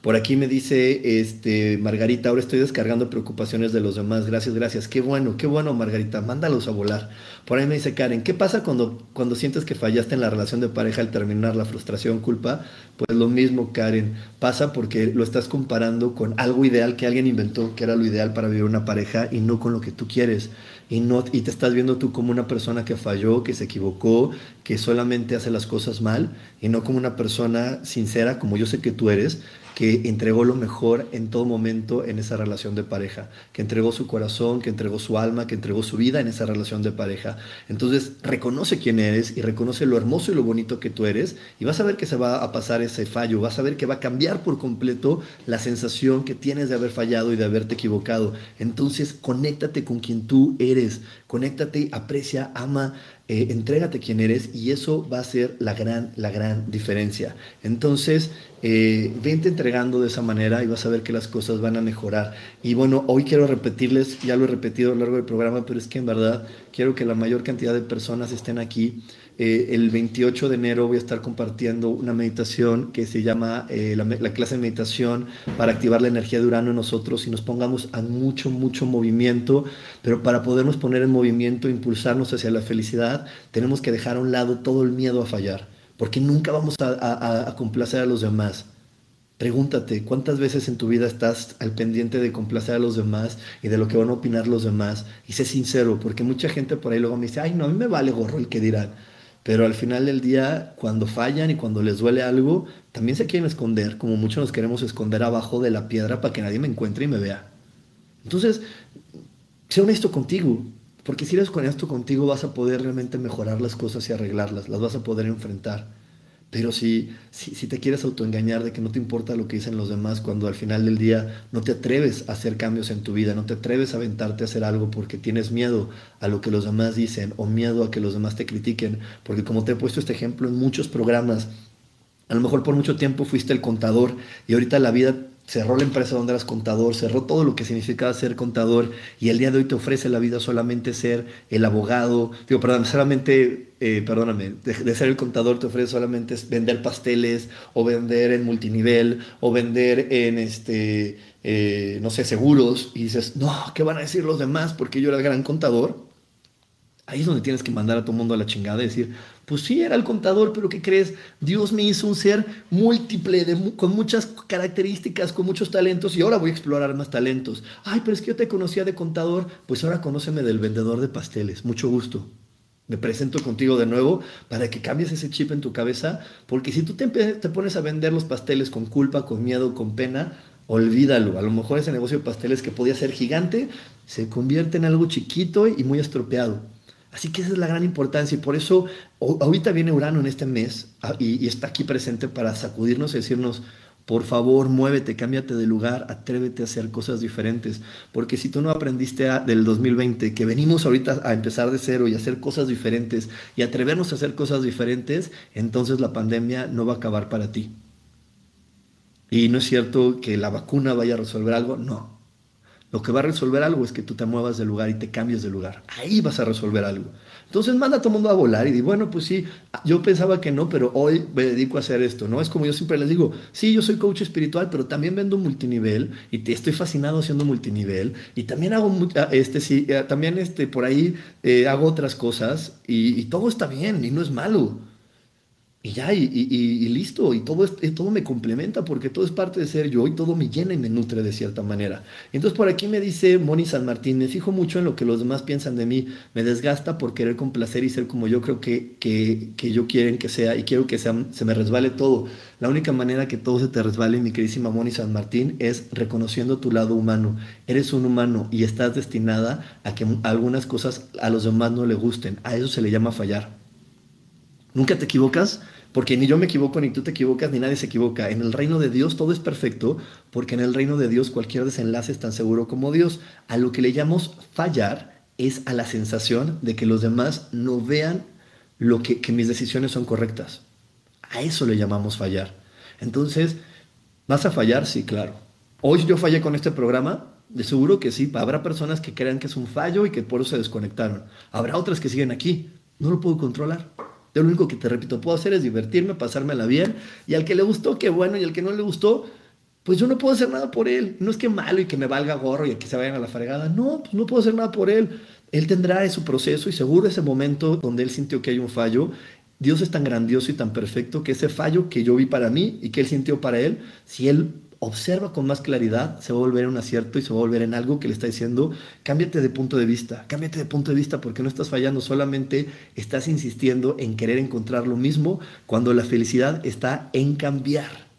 Por aquí me dice este, Margarita, ahora estoy descargando preocupaciones de los demás. Gracias, gracias. Qué bueno, qué bueno, Margarita. Mándalos a volar. Por ahí me dice Karen, ¿qué pasa cuando, cuando sientes que fallaste en la relación de pareja al terminar la frustración, culpa? Pues lo mismo, Karen. Pasa porque lo estás comparando con algo ideal que alguien inventó, que era lo ideal para vivir una pareja y no con lo que tú quieres. Y, no, y te estás viendo tú como una persona que falló, que se equivocó, que solamente hace las cosas mal y no como una persona sincera, como yo sé que tú eres, que entregó lo mejor en todo momento en esa relación de pareja, que entregó su corazón, que entregó su alma, que entregó su vida en esa relación de pareja. Entonces, reconoce quién eres y reconoce lo hermoso y lo bonito que tú eres y vas a ver que se va a pasar ese fallo, vas a ver que va a cambiar por completo la sensación que tienes de haber fallado y de haberte equivocado. Entonces, conéctate con quien tú eres, conéctate, aprecia, ama, eh, entrégate quién eres y eso va a ser la gran, la gran diferencia. Entonces, eh, vente entregando de esa manera y vas a ver que las cosas van a mejorar. Y bueno, hoy quiero repetirles, ya lo he repetido a lo largo del programa, pero es que en verdad quiero que la mayor cantidad de personas estén aquí. Eh, el 28 de enero voy a estar compartiendo una meditación que se llama eh, la, clase de meditación para activar la energía de Urano en nosotros y nos pongamos a mucho, mucho movimiento, pero para podernos poner en movimiento, impulsarnos hacia la felicidad, tenemos que dejar a un lado todo el miedo a fallar, porque nunca vamos a, complacer a los demás. Pregúntate, ¿cuántas veces en tu vida estás al pendiente de complacer a los demás y de lo que van a opinar los demás? Y sé sincero, porque mucha gente por ahí luego me dice, ay, no, a mí me vale gorro el que dirán. Pero al final del día, cuando fallan y cuando les duele algo, también se quieren esconder, como muchos nos queremos esconder abajo de la piedra para que nadie me encuentre y me vea. Entonces, sé honesto contigo, porque si eres honesto contigo vas a poder realmente mejorar las cosas y arreglarlas, las vas a poder enfrentar. Pero si, si, te quieres autoengañar de que no te importa lo que dicen los demás, cuando al final del día no te atreves a hacer cambios en tu vida, no te atreves a aventarte a hacer algo porque tienes miedo a lo que los demás dicen o miedo a que los demás te critiquen, porque como te he puesto este ejemplo en muchos programas, a lo mejor por mucho tiempo fuiste el contador y ahorita la vida cerró la empresa donde eras contador, cerró todo lo que significaba ser contador y el día de hoy te ofrece la vida solamente ser el abogado, digo, perdón, solamente, eh, perdóname, de, ser el contador te ofrece solamente vender pasteles o vender en multinivel o vender en, este, eh, no sé, seguros y dices, no, ¿qué van a decir los demás porque yo era el gran contador? Ahí es donde tienes que mandar a todo mundo a la chingada y decir, pues sí, era el contador, pero ¿qué crees? Dios me hizo un ser múltiple, con muchas características, con muchos talentos, y ahora voy a explorar más talentos. Ay, pero es que yo te conocía de contador, pues ahora conóceme del vendedor de pasteles. Mucho gusto. Me presento contigo de nuevo para que cambies ese chip en tu cabeza, porque si tú te, te pones a vender los pasteles con culpa, con miedo, con pena, olvídalo. A lo mejor ese negocio de pasteles que podía ser gigante se convierte en algo chiquito y muy estropeado. Así que esa es la gran importancia y por eso ahorita viene Urano en este mes y, está aquí presente para sacudirnos y decirnos, por favor, muévete, cámbiate de lugar, atrévete a hacer cosas diferentes. Porque si tú no aprendiste del 2020, que venimos ahorita a empezar de cero y hacer cosas diferentes y atrevernos a hacer cosas diferentes, entonces la pandemia no va a acabar para ti. Y no es cierto que la vacuna vaya a resolver algo, no. Lo que va a resolver algo es que tú te muevas de lugar y te cambies de lugar. Ahí vas a resolver algo. Entonces manda a todo el mundo a volar y di, bueno, pues sí, yo pensaba que no, pero hoy me dedico a hacer esto, ¿no? Es como yo siempre les digo, sí, yo soy coach espiritual, pero también vendo multinivel y te, estoy fascinado haciendo multinivel y también hago, ah, este, sí, eh, también este, por ahí eh, hago otras cosas y todo está bien y no es malo. Y ya, y, listo, y todo, todo me complementa porque todo es parte de ser yo y todo me llena y me nutre de cierta manera. Entonces por aquí me dice Moni San Martín, me fijo mucho en lo que los demás piensan de mí, me desgasta por querer complacer y ser como yo creo que, que, que yo quieren que sea y quiero que sea, se me resbale todo. La única manera que todo se te resbale, mi queridísima Moni San Martín, es reconociendo tu lado humano. Eres un humano y estás destinada a que algunas cosas a los demás no le gusten. A eso se le llama fallar. Nunca te equivocas porque ni yo me equivoco, ni tú te equivocas, ni nadie se equivoca. En el reino de Dios todo es perfecto, porque en el reino de Dios cualquier desenlace es tan seguro como Dios. A lo que le llamamos fallar es a la sensación de que los demás no vean lo que, que mis decisiones son correctas. A eso le llamamos fallar. Entonces, ¿vas a fallar? Sí, claro. Hoy yo fallé con este programa, de seguro que sí. Habrá personas que crean que es un fallo y que por eso se desconectaron. Habrá otras que siguen aquí. No lo puedo controlar. Yo lo único que te repito, puedo hacer es divertirme, pasármela bien. Y al que le gustó, qué bueno. Y al que no le gustó, pues yo no puedo hacer nada por él. No es que malo y que me valga gorro y que se vayan a la fregada. No, pues no puedo hacer nada por él. Él tendrá su proceso y seguro ese momento donde él sintió que hay un fallo. Dios es tan grandioso y tan perfecto que ese fallo que yo vi para mí y que él sintió para él, si él observa con más claridad, se va a volver en un acierto y se va a volver en algo que le está diciendo, cámbiate de punto de vista, cámbiate de punto de vista porque no estás fallando, solamente estás insistiendo en querer encontrar lo mismo cuando la felicidad está en cambiar.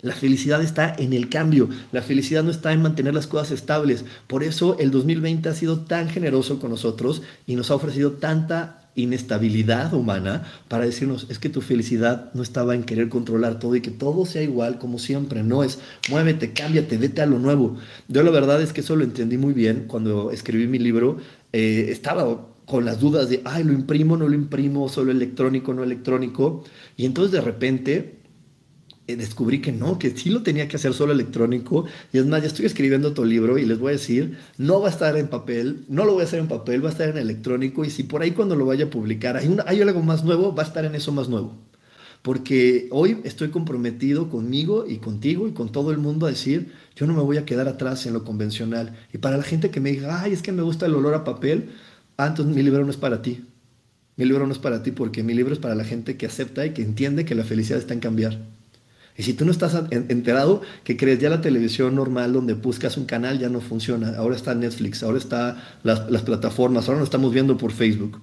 La felicidad está en el cambio, la felicidad no está en mantener las cosas estables. Por eso el 2020 ha sido tan generoso con nosotros y nos ha ofrecido tanta inestabilidad humana para decirnos, es que tu felicidad no estaba en querer controlar todo y que todo sea igual como siempre, no es, muévete, cámbiate, vete a lo nuevo. Yo la verdad es que eso lo entendí muy bien cuando escribí mi libro, eh, estaba con las dudas de, ay, lo imprimo, no lo imprimo, solo electrónico, no electrónico, y entonces de repente descubrí que no, que sí lo tenía que hacer solo electrónico. Y es más, ya estoy escribiendo otro libro y les voy a decir, no va a estar en papel, no lo voy a hacer en papel, va a estar en electrónico. Y si por ahí cuando lo vaya a publicar hay, hay algo más nuevo, va a estar en eso más nuevo. Porque hoy estoy comprometido conmigo y contigo y con todo el mundo a decir, yo no me voy a quedar atrás en lo convencional. Y para la gente que me diga, ay, es que me gusta el olor a papel, ah, entonces mi libro no es para ti. Mi libro no es para ti porque mi libro es para la gente que acepta y que entiende que la felicidad está en cambiar. Y si tú no estás enterado, que crees ya la televisión normal donde buscas un canal ya no funciona. Ahora está Netflix, ahora está las, las plataformas, ahora lo estamos viendo por Facebook.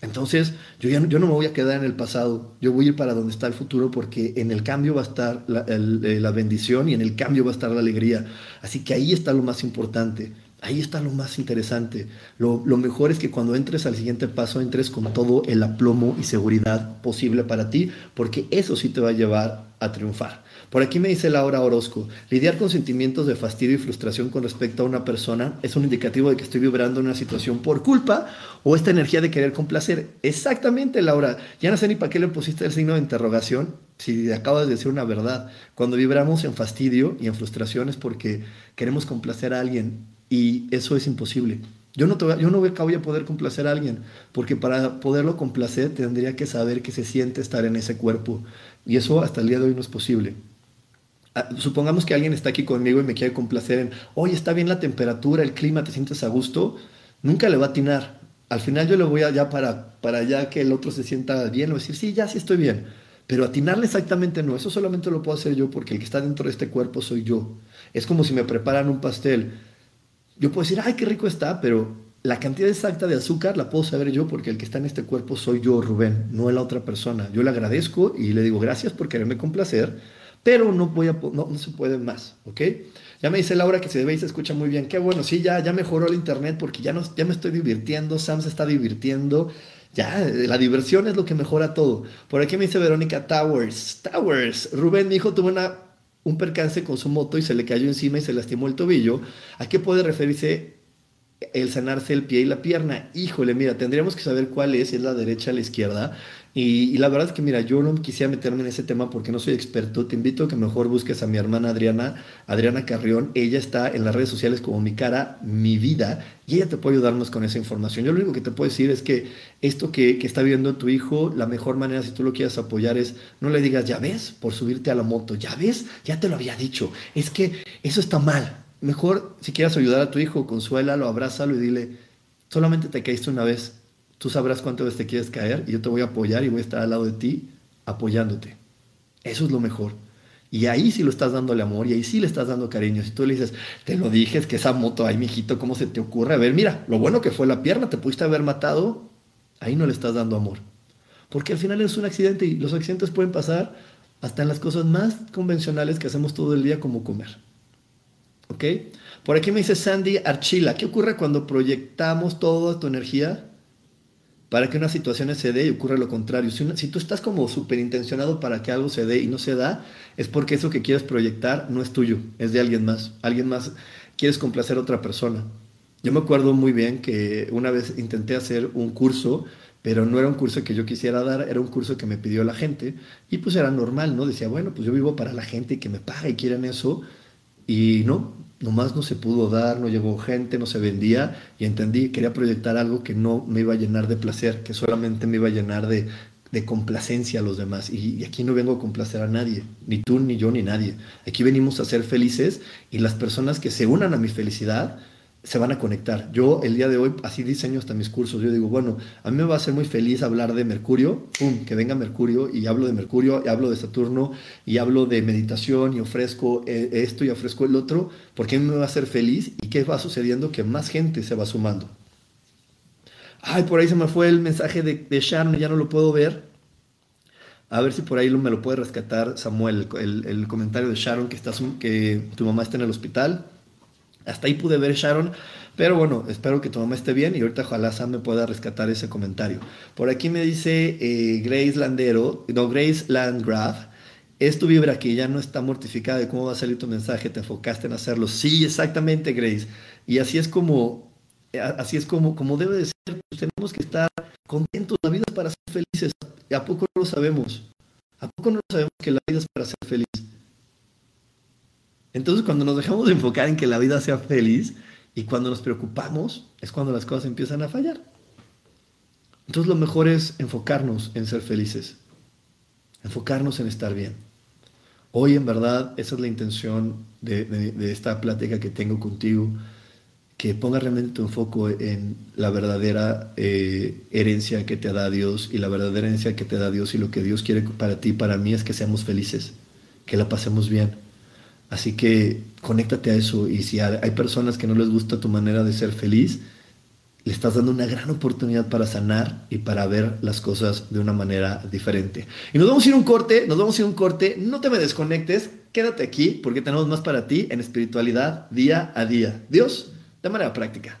Entonces, yo, ya, yo no me voy a quedar en el pasado, yo voy a ir para donde está el futuro porque en el cambio va a estar la, eh, la bendición y en el cambio va a estar la alegría. Así que ahí está lo más importante. Ahí está lo más interesante. Lo, mejor es que cuando entres al siguiente paso, entres con todo el aplomo y seguridad posible para ti, porque eso sí te va a llevar a triunfar. Por aquí me dice Laura Orozco, lidiar con sentimientos de fastidio y frustración con respecto a una persona es un indicativo de que estoy vibrando en una situación por culpa o esta energía de querer complacer. Exactamente, Laura. Ya no sé ni para qué le pusiste el signo de interrogación si acabas de decir una verdad. Cuando vibramos en fastidio y en frustración es porque queremos complacer a alguien y eso es imposible. Yo no, yo no voy a poder complacer a alguien, porque para poderlo complacer tendría que saber que se siente estar en ese cuerpo. Y eso hasta el día de hoy no es posible. Ah, supongamos que alguien está aquí conmigo y me quiere complacer en, oye, está bien la temperatura, el clima, te sientes a gusto. Nunca le va a atinar, al final yo le voy allá para, para ya que el otro se sienta bien, o decir, sí, ya sí estoy bien. Pero atinarle exactamente no, eso solamente lo puedo hacer yo porque el que está dentro de este cuerpo soy yo. Es como si me preparan un pastel. Yo puedo decir, ay, qué rico está, pero la cantidad exacta de azúcar la puedo saber yo porque el que está en este cuerpo soy yo, Rubén, no la otra persona. Yo le agradezco y le digo gracias por quererme complacer, pero no, voy a, no, no se puede más, ¿ok? Ya me dice Laura que se ve y se escucha muy bien. Qué bueno, sí, ya, ya mejoró el internet porque ya, no, ya me estoy divirtiendo, Sam se está divirtiendo. Ya, la diversión es lo que mejora todo. Por aquí me dice Verónica Towers. Towers, Rubén, mi hijo tuvo un percance con su moto y se le cayó encima y se lastimó el tobillo. ¿A qué puede referirse el sanarse el pie y la pierna? Híjole, mira, tendríamos que saber cuál es, es la derecha la izquierda. Y, la verdad es que, mira, yo no quisiera meterme en ese tema porque no soy experto. Te invito a que mejor busques a mi hermana Adriana, Adriana Carrión. Ella está en las redes sociales como mi cara, mi vida, y ella te puede ayudarnos con esa información. Yo lo único que te puedo decir es que esto que, que está viendo tu hijo, la mejor manera, si tú lo quieres apoyar, es no le digas, ya ves, por subirte a la moto, ya ves, ya te lo había dicho. Es que eso está mal. Mejor, si quieres ayudar a tu hijo, consuélalo, abrázalo y dile, solamente te caíste una vez Tú sabrás cuántas veces te quieres caer y yo te voy a apoyar y voy a estar al lado de ti apoyándote. Eso es lo mejor. Y ahí sí lo estás dándole amor y ahí sí le estás dando cariño. Si tú le dices, te lo dije, es que esa moto, ay, mijito, ¿cómo se te ocurre? A ver, mira, lo bueno que fue la pierna, te pudiste haber matado, ahí no le estás dando amor. Porque al final es un accidente y los accidentes pueden pasar hasta en las cosas más convencionales que hacemos todo el día, como comer. ¿Ok? Por aquí me dice Sandy Archila, ¿qué ocurre cuando proyectamos toda tu energía para que una situación se dé y ocurra lo contrario. Si, tú estás como súper intencionado para que algo se dé y no se da, es porque eso que quieres proyectar no es tuyo, es de alguien más. Alguien más quieres complacer a otra persona. Yo me acuerdo muy bien que una vez intenté hacer un curso, pero no era un curso que yo quisiera dar, era un curso que me pidió la gente y pues era normal, ¿no? Decía, bueno, pues yo vivo para la gente que me paga y quieren eso y no, nomás no se pudo dar, no llegó gente, no se vendía y entendí, quería proyectar algo que no me iba a llenar de placer, que solamente me iba a llenar de, complacencia a los demás. Y, aquí no vengo a complacer a nadie, ni tú, ni yo, ni nadie. Aquí venimos a ser felices y las personas que se unan a mi felicidad, se van a conectar. Yo el día de hoy así diseño hasta mis cursos. Yo digo, bueno, a mí me va a ser muy feliz hablar de Mercurio, pum, que venga Mercurio y hablo de Mercurio, y hablo de Saturno y hablo de meditación y ofrezco eh, esto y ofrezco el otro, porque a mí me va a hacer feliz y qué va sucediendo que más gente se va sumando. Ay, por ahí se me fue el mensaje de, de Sharon, ya no lo puedo ver. A ver si por ahí me lo puede rescatar Samuel, el, el comentario de Sharon que, estás, que tu mamá está en el hospital. Hasta ahí pude ver Sharon, pero bueno, espero que tu mamá esté bien y ahorita ojalá Sam me pueda rescatar ese comentario. Por aquí me dice eh, Grace Landero, no, Grace Landgraf, es tu vibra que ya no está mortificada de cómo va a salir tu mensaje, te enfocaste en hacerlo. Sí, exactamente, Grace. Y así es como, así es como, como debe de ser. Pues tenemos que estar contentos. La vida es para ser felices. ¿A poco no lo sabemos? ¿A poco no lo sabemos que la vida es para ser feliz? Entonces cuando nos dejamos de enfocar en que la vida sea feliz y cuando nos preocupamos es cuando las cosas empiezan a fallar. Entonces lo mejor es enfocarnos en ser felices, enfocarnos en estar bien. Hoy en verdad esa es la intención de, esta plática que tengo contigo, que ponga realmente tu enfoco en la verdadera eh, herencia que te da Dios y la verdadera herencia que te da Dios y lo que Dios quiere para ti, para mí es que seamos felices, que la pasemos bien Así que conéctate a eso y si hay personas que no les gusta tu manera de ser feliz, le estás dando una gran oportunidad para sanar y para ver las cosas de una manera diferente. Y nos vamos a ir un corte, nos vamos a ir un corte, no te me desconectes, quédate aquí porque tenemos más para ti en espiritualidad día a día. Dios, de manera práctica.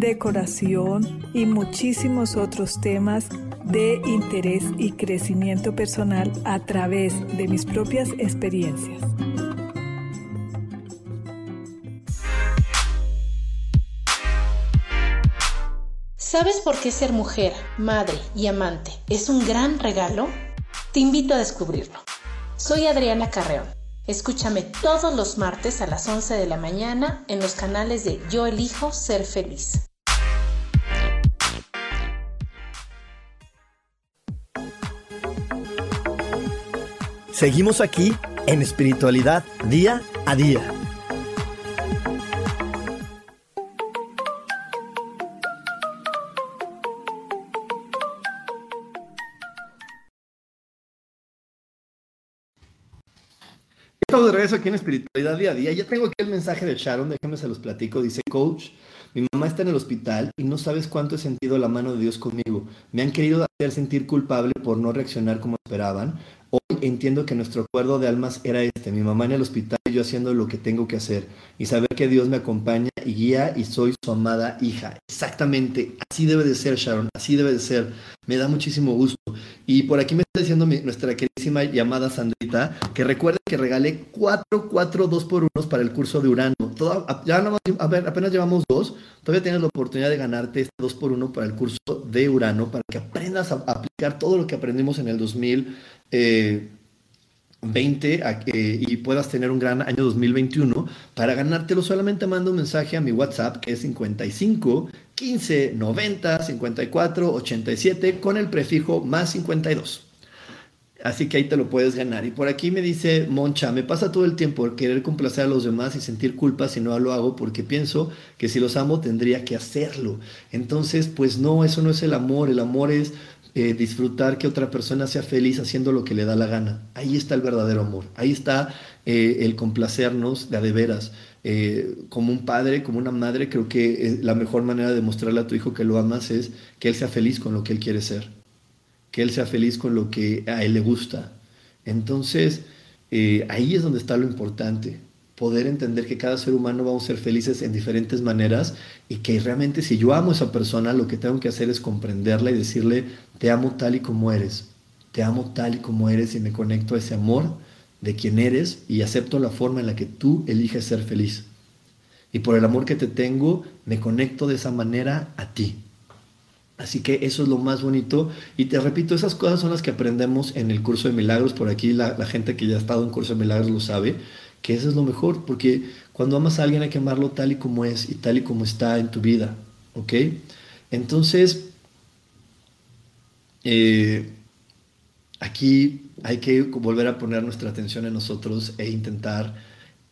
decoración y muchísimos otros temas de interés y crecimiento personal a través de mis propias experiencias. ¿Sabes por qué ser mujer, madre y amante es un gran regalo? Te invito a descubrirlo. Soy Adriana Carreón. Escúchame todos los martes a las 11 de la mañana en los canales de Yo elijo ser feliz. Seguimos aquí en espiritualidad día a día. Estamos de regreso aquí en Espiritualidad Día a Día. Ya tengo aquí el mensaje de Sharon, déjenme se los platico. Dice, coach, mi mamá está en el hospital y no sabes cuánto he sentido la mano de Dios conmigo. Me han querido hacer sentir culpable por no reaccionar como esperaban. Entiendo que nuestro acuerdo de almas era este, mi mamá en el hospital yo haciendo lo que tengo que hacer y saber que Dios me acompaña y guía y soy su amada hija. Exactamente, así debe de ser Sharon, así debe de ser. Me da muchísimo gusto. Y por aquí me está diciendo nuestra queridísima llamada Sandrita que recuerde que regalé cuatro, cuatro, dos por unos para el curso de Urano. Ya a ver, apenas llevamos dos, todavía tienes la oportunidad de ganarte este dos por uno para el curso de Urano, para que aprendas a aplicar todo lo que aprendimos en el 2000. 20 eh, y puedas tener un gran año 2021. Para ganártelo solamente manda un mensaje a mi WhatsApp que es 55 15 90 54 87 con el prefijo más 52. Así que ahí te lo puedes ganar. Y por aquí me dice Moncha, me pasa todo el tiempo querer complacer a los demás y sentir culpa si no lo hago porque pienso que si los amo tendría que hacerlo. Entonces, pues no, eso no es el amor. El amor es eh, disfrutar que otra persona sea feliz haciendo lo que le da la gana. Ahí está el verdadero amor, ahí está eh, el complacernos de a de veras. Eh, como un padre, como una madre, creo que la mejor manera de mostrarle a tu hijo que lo amas es que él sea feliz con lo que él quiere ser, que él sea feliz con lo que a él le gusta. Entonces, ahí es donde está lo importante poder entender que cada ser humano vamos a ser felices en diferentes maneras y que realmente si yo amo a esa persona, lo que tengo que hacer es comprenderla y decirle, te amo tal y como eres, te amo tal y como eres y me conecto a ese amor de quien eres y acepto la forma en la que tú eliges ser feliz. Y por el amor que te tengo, me conecto de esa manera a ti. Así que eso es lo más bonito. Y te repito, esas cosas son las que aprendemos en el curso de milagros. Por aquí la, gente que ya ha estado en curso de milagros lo sabe que eso es lo mejor, porque cuando amas a alguien hay que amarlo tal y como es y tal y como está en tu vida, ¿ok? Entonces, eh, aquí hay que volver a poner nuestra atención en nosotros e intentar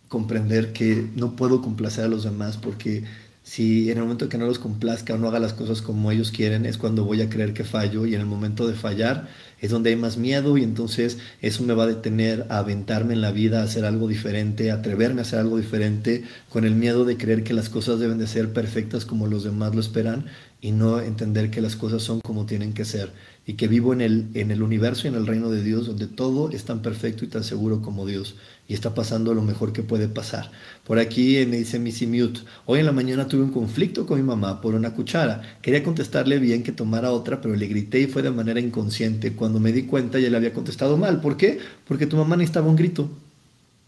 comprender que no puedo complacer a los demás porque si en el momento que no los complazca o no haga las cosas como ellos quieren es cuando voy a creer que fallo y en el momento de fallar es donde hay más miedo y entonces eso me va a detener a aventarme en la vida, a hacer algo diferente, a atreverme a hacer algo diferente, con el miedo de creer que las cosas deben de ser perfectas como los demás lo esperan y no entender que las cosas son como tienen que ser y que vivo en el, en el universo y en el reino de Dios donde todo es tan perfecto y tan seguro como Dios y está pasando lo mejor que puede pasar. Por aquí me dice Missy Mute, hoy en la mañana tuve un conflicto con mi mamá por una cuchara. Quería contestarle bien que tomara otra, pero le grité y fue de manera inconsciente. Cuando me di cuenta ya le había contestado mal. ¿Por qué? Porque tu mamá necesitaba un grito.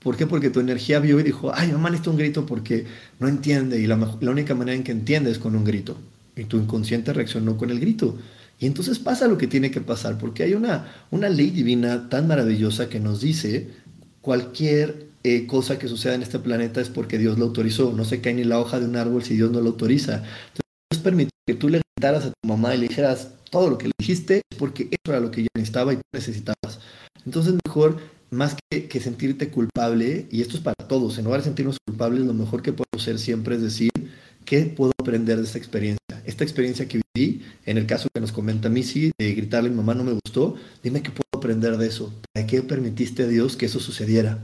¿Por qué? Porque tu energía vio y dijo, ay, mamá necesita un grito porque no entiende y la, la única manera en que entiende es con un grito. Y tu inconsciente reaccionó con el grito. Y entonces pasa lo que tiene que pasar, porque hay una, una ley divina tan maravillosa que nos dice cualquier eh, cosa que suceda en este planeta es porque Dios lo autorizó. No se cae ni la hoja de un árbol si Dios no lo autoriza. Entonces, Dios permitió que tú le gritaras a tu mamá y le dijeras todo lo que le dijiste porque eso era lo que ella necesitaba y tú necesitabas. Entonces, mejor, más que, sentirte culpable, y esto es para todos, en lugar de sentirnos culpables, lo mejor que podemos hacer siempre es decir ¿qué puedo aprender de esta experiencia? Esta experiencia que viví, en el caso que nos comenta Missy, de gritarle mamá no me gustó, dime qué puedo aprender de eso. ¿Para qué permitiste a Dios que eso sucediera?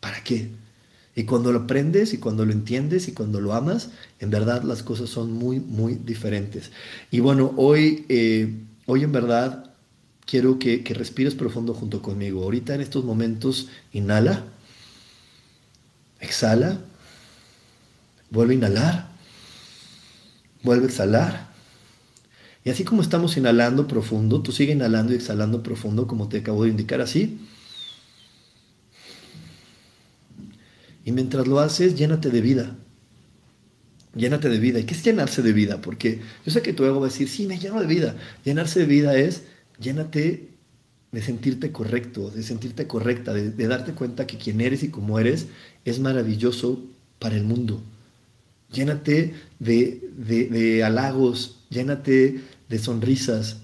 ¿Para qué? Y cuando lo aprendes y cuando lo entiendes y cuando lo amas, en verdad las cosas son muy, muy diferentes. Y bueno, hoy, eh, hoy en verdad quiero que, que respires profundo junto conmigo. Ahorita en estos momentos, inhala, exhala, vuelve a inhalar, vuelve a exhalar. Y así como estamos inhalando profundo, tú sigue inhalando y exhalando profundo, como te acabo de indicar así. Y mientras lo haces, llénate de vida. Llénate de vida. ¿Y qué es llenarse de vida? Porque yo sé que tu ego va a decir, sí, me lleno de vida. Llenarse de vida es llénate de sentirte correcto, de sentirte correcta, de, darte cuenta que quien eres y cómo eres es maravilloso para el mundo. Llénate de, de halagos, llénate de sonrisas,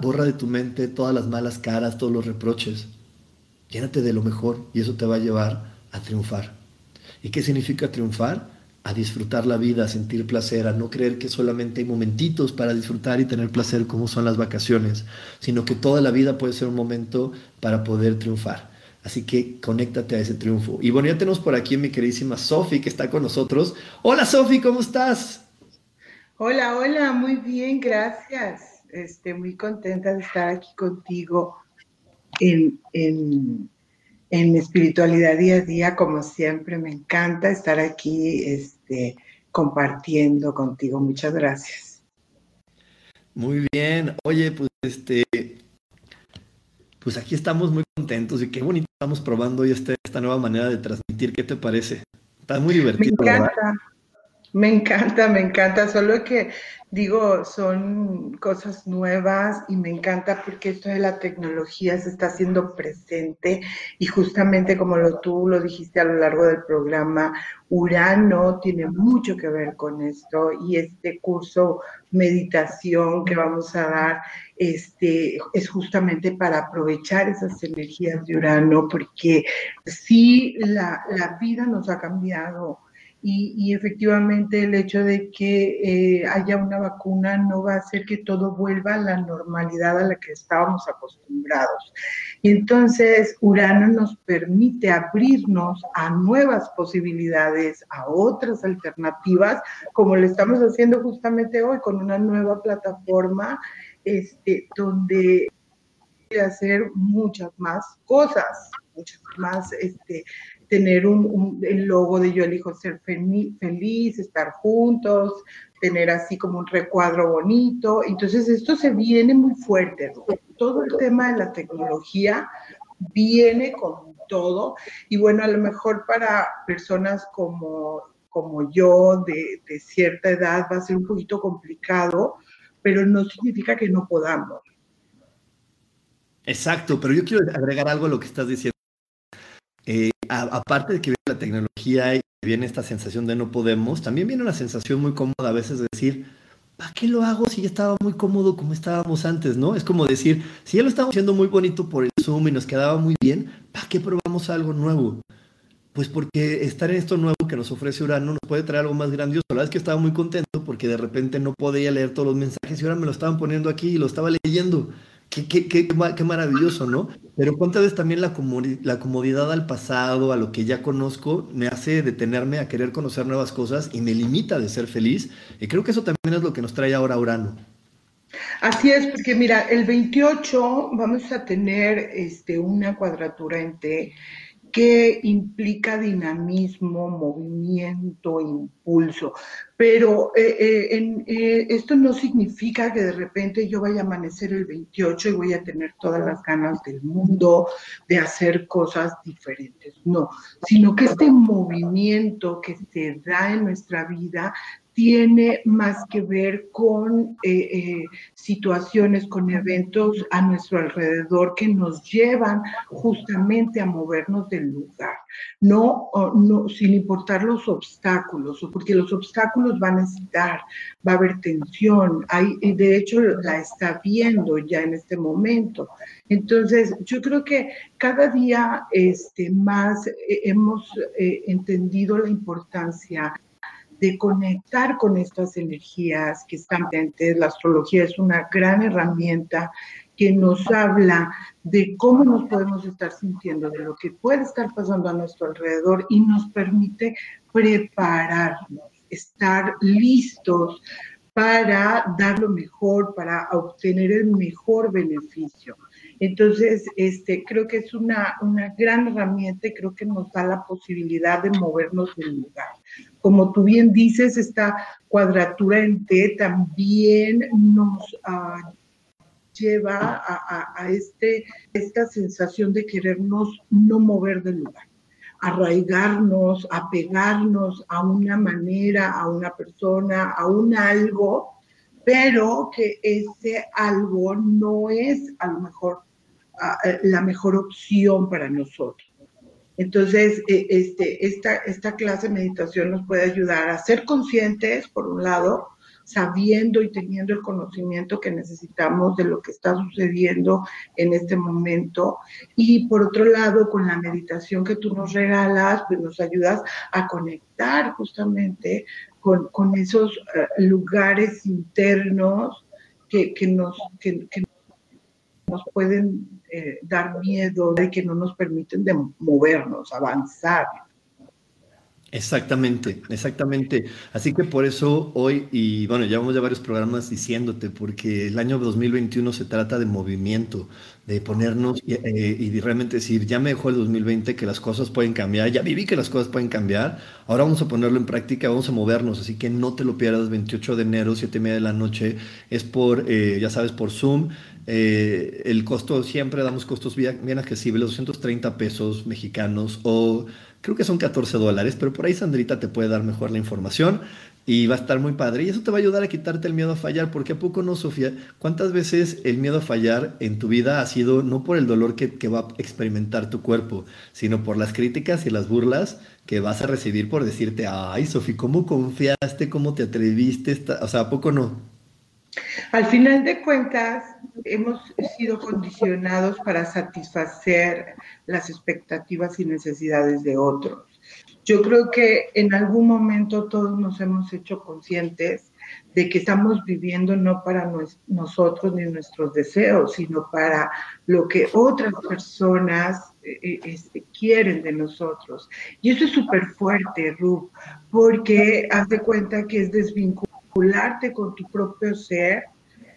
borra de tu mente todas las malas caras, todos los reproches. Llénate de lo mejor y eso te va a llevar a triunfar. ¿Y qué significa triunfar? A disfrutar la vida, a sentir placer, a no creer que solamente hay momentitos para disfrutar y tener placer como son las vacaciones, sino que toda la vida puede ser un momento para poder triunfar. Así que conéctate a ese triunfo. Y bueno, ya tenemos por aquí a mi queridísima Sofi que está con nosotros. Hola Sofi, ¿cómo estás? Hola, hola, muy bien, gracias. Este, muy contenta de estar aquí contigo en, en en espiritualidad día a día, como siempre, me encanta estar aquí este, compartiendo contigo. Muchas gracias. Muy bien. Oye, pues este, pues aquí estamos muy contentos y qué bonito estamos probando hoy este, esta nueva manera de transmitir. ¿Qué te parece? Está muy divertido. Me encanta. Me encanta, me encanta, solo que digo, son cosas nuevas y me encanta porque esto de la tecnología se está haciendo presente y justamente como lo, tú lo dijiste a lo largo del programa, Urano tiene mucho que ver con esto y este curso meditación que vamos a dar este, es justamente para aprovechar esas energías de Urano porque sí, la, la vida nos ha cambiado y, efectivamente el hecho de que eh, haya una vacuna no va a hacer que todo vuelva a la normalidad a la que estábamos acostumbrados. Y entonces Urano nos permite abrirnos a nuevas posibilidades, a otras alternativas, como lo estamos haciendo justamente hoy con una nueva plataforma este, donde hacer muchas más cosas, muchas más este, tener un, el logo de yo elijo ser feliz, estar juntos, tener así como un recuadro bonito. Entonces esto se viene muy fuerte. Todo el tema de la tecnología viene con todo. Y bueno, a lo mejor para personas como, como yo de, de cierta edad va a ser un poquito complicado, pero no significa que no podamos. Exacto, pero yo quiero agregar algo a lo que estás diciendo. Eh, aparte de que viene la tecnología y viene esta sensación de no podemos, también viene una sensación muy cómoda a veces de decir, ¿para qué lo hago si ya estaba muy cómodo como estábamos antes, no? Es como decir, si ya lo estábamos haciendo muy bonito por el Zoom y nos quedaba muy bien, ¿para qué probamos algo nuevo? Pues porque estar en esto nuevo que nos ofrece Urano nos puede traer algo más grandioso. La verdad es que estaba muy contento porque de repente no podía leer todos los mensajes y ahora me lo estaban poniendo aquí y lo estaba leyendo. Qué, qué, qué, qué, maravilloso, ¿no? Pero cuántas veces también la, comodidad al pasado, a lo que ya conozco, me hace detenerme a querer conocer nuevas cosas y me limita de ser feliz. Y creo que eso también es lo que nos trae ahora Urano. Así es, porque mira, el 28 vamos a tener este, una cuadratura en T que implica dinamismo, movimiento, impulso. Pero eh, eh, eh, esto no significa que de repente yo vaya a amanecer el 28 y voy a tener todas las ganas del mundo de hacer cosas diferentes. No, sino que este movimiento que se da en nuestra vida tiene más que ver con eh, eh, situaciones, con eventos a nuestro alrededor que nos llevan justamente a movernos del lugar, no, sin importar los obstáculos, porque los obstáculos van a estar, va a haber tensión, hay, de hecho la está viendo ya en este momento. Entonces, yo creo que cada día este, más eh, hemos entendido la importancia de conectar con estas energías que están presentes. La astrología es una gran herramienta que nos habla de cómo nos podemos estar sintiendo, de lo que puede estar pasando a nuestro alrededor y nos permite prepararnos, estar listos para dar lo mejor, para obtener el mejor beneficio. Entonces, este, creo que es una, una gran herramienta y creo que nos da la posibilidad de movernos del lugar. Como tú bien dices, esta cuadratura en T también nos uh, lleva a, este, esta sensación de querernos no mover del lugar, arraigarnos, apegarnos a una manera, a una persona, a un algo, pero que ese algo no es a lo mejor la mejor opción para nosotros. Entonces, e, este, esta, esta clase de meditación nos puede ayudar a ser conscientes, por un lado, sabiendo y teniendo el conocimiento que necesitamos de lo que está sucediendo en este momento. Y por otro lado, con la meditación que tú nos regalas, pues nos ayudas a conectar justamente con, con esos eh, lugares internos que, que nos, pueden eh, dar miedo, de que no nos permiten de movernos, avanzar. Exactamente, exactamente. Así que por eso hoy, y bueno, llevamos ya varios programas diciéndote, porque el año 2021 se trata de movimiento, de ponernos eh, y, realmente decir, ya me dejó el 2020 que las cosas pueden cambiar, ya viví que las cosas pueden cambiar, ahora vamos a ponerlo en práctica, vamos a movernos, así que no te lo pierdas, 28 de enero, 7 y media de la noche, es por, eh, ya sabes, por Zoom. Eh, el costo, siempre damos costos bien, bien accesibles, 230 pesos mexicanos o creo que son 14 dólares, pero por ahí Sandrita te puede dar mejor la información y va a estar muy padre. Y eso te va a ayudar a quitarte el miedo a fallar, porque a poco no, Sofía, ¿cuántas veces el miedo a fallar en tu vida ha sido no por el dolor que, que va a experimentar tu cuerpo, sino por las críticas y las burlas que vas a recibir por decirte, ay, Sofía, ¿cómo confiaste? ¿Cómo te atreviste? O sea, ¿a poco no? Al final de cuentas, hemos sido condicionados para satisfacer las expectativas y necesidades de otros. Yo creo que en algún momento todos nos hemos hecho conscientes de que estamos viviendo no para nosotros ni nuestros deseos, sino para lo que otras personas eh, eh, este, quieren de nosotros. Y eso es súper fuerte, Rub, porque haz de cuenta que es desvinculado con tu propio ser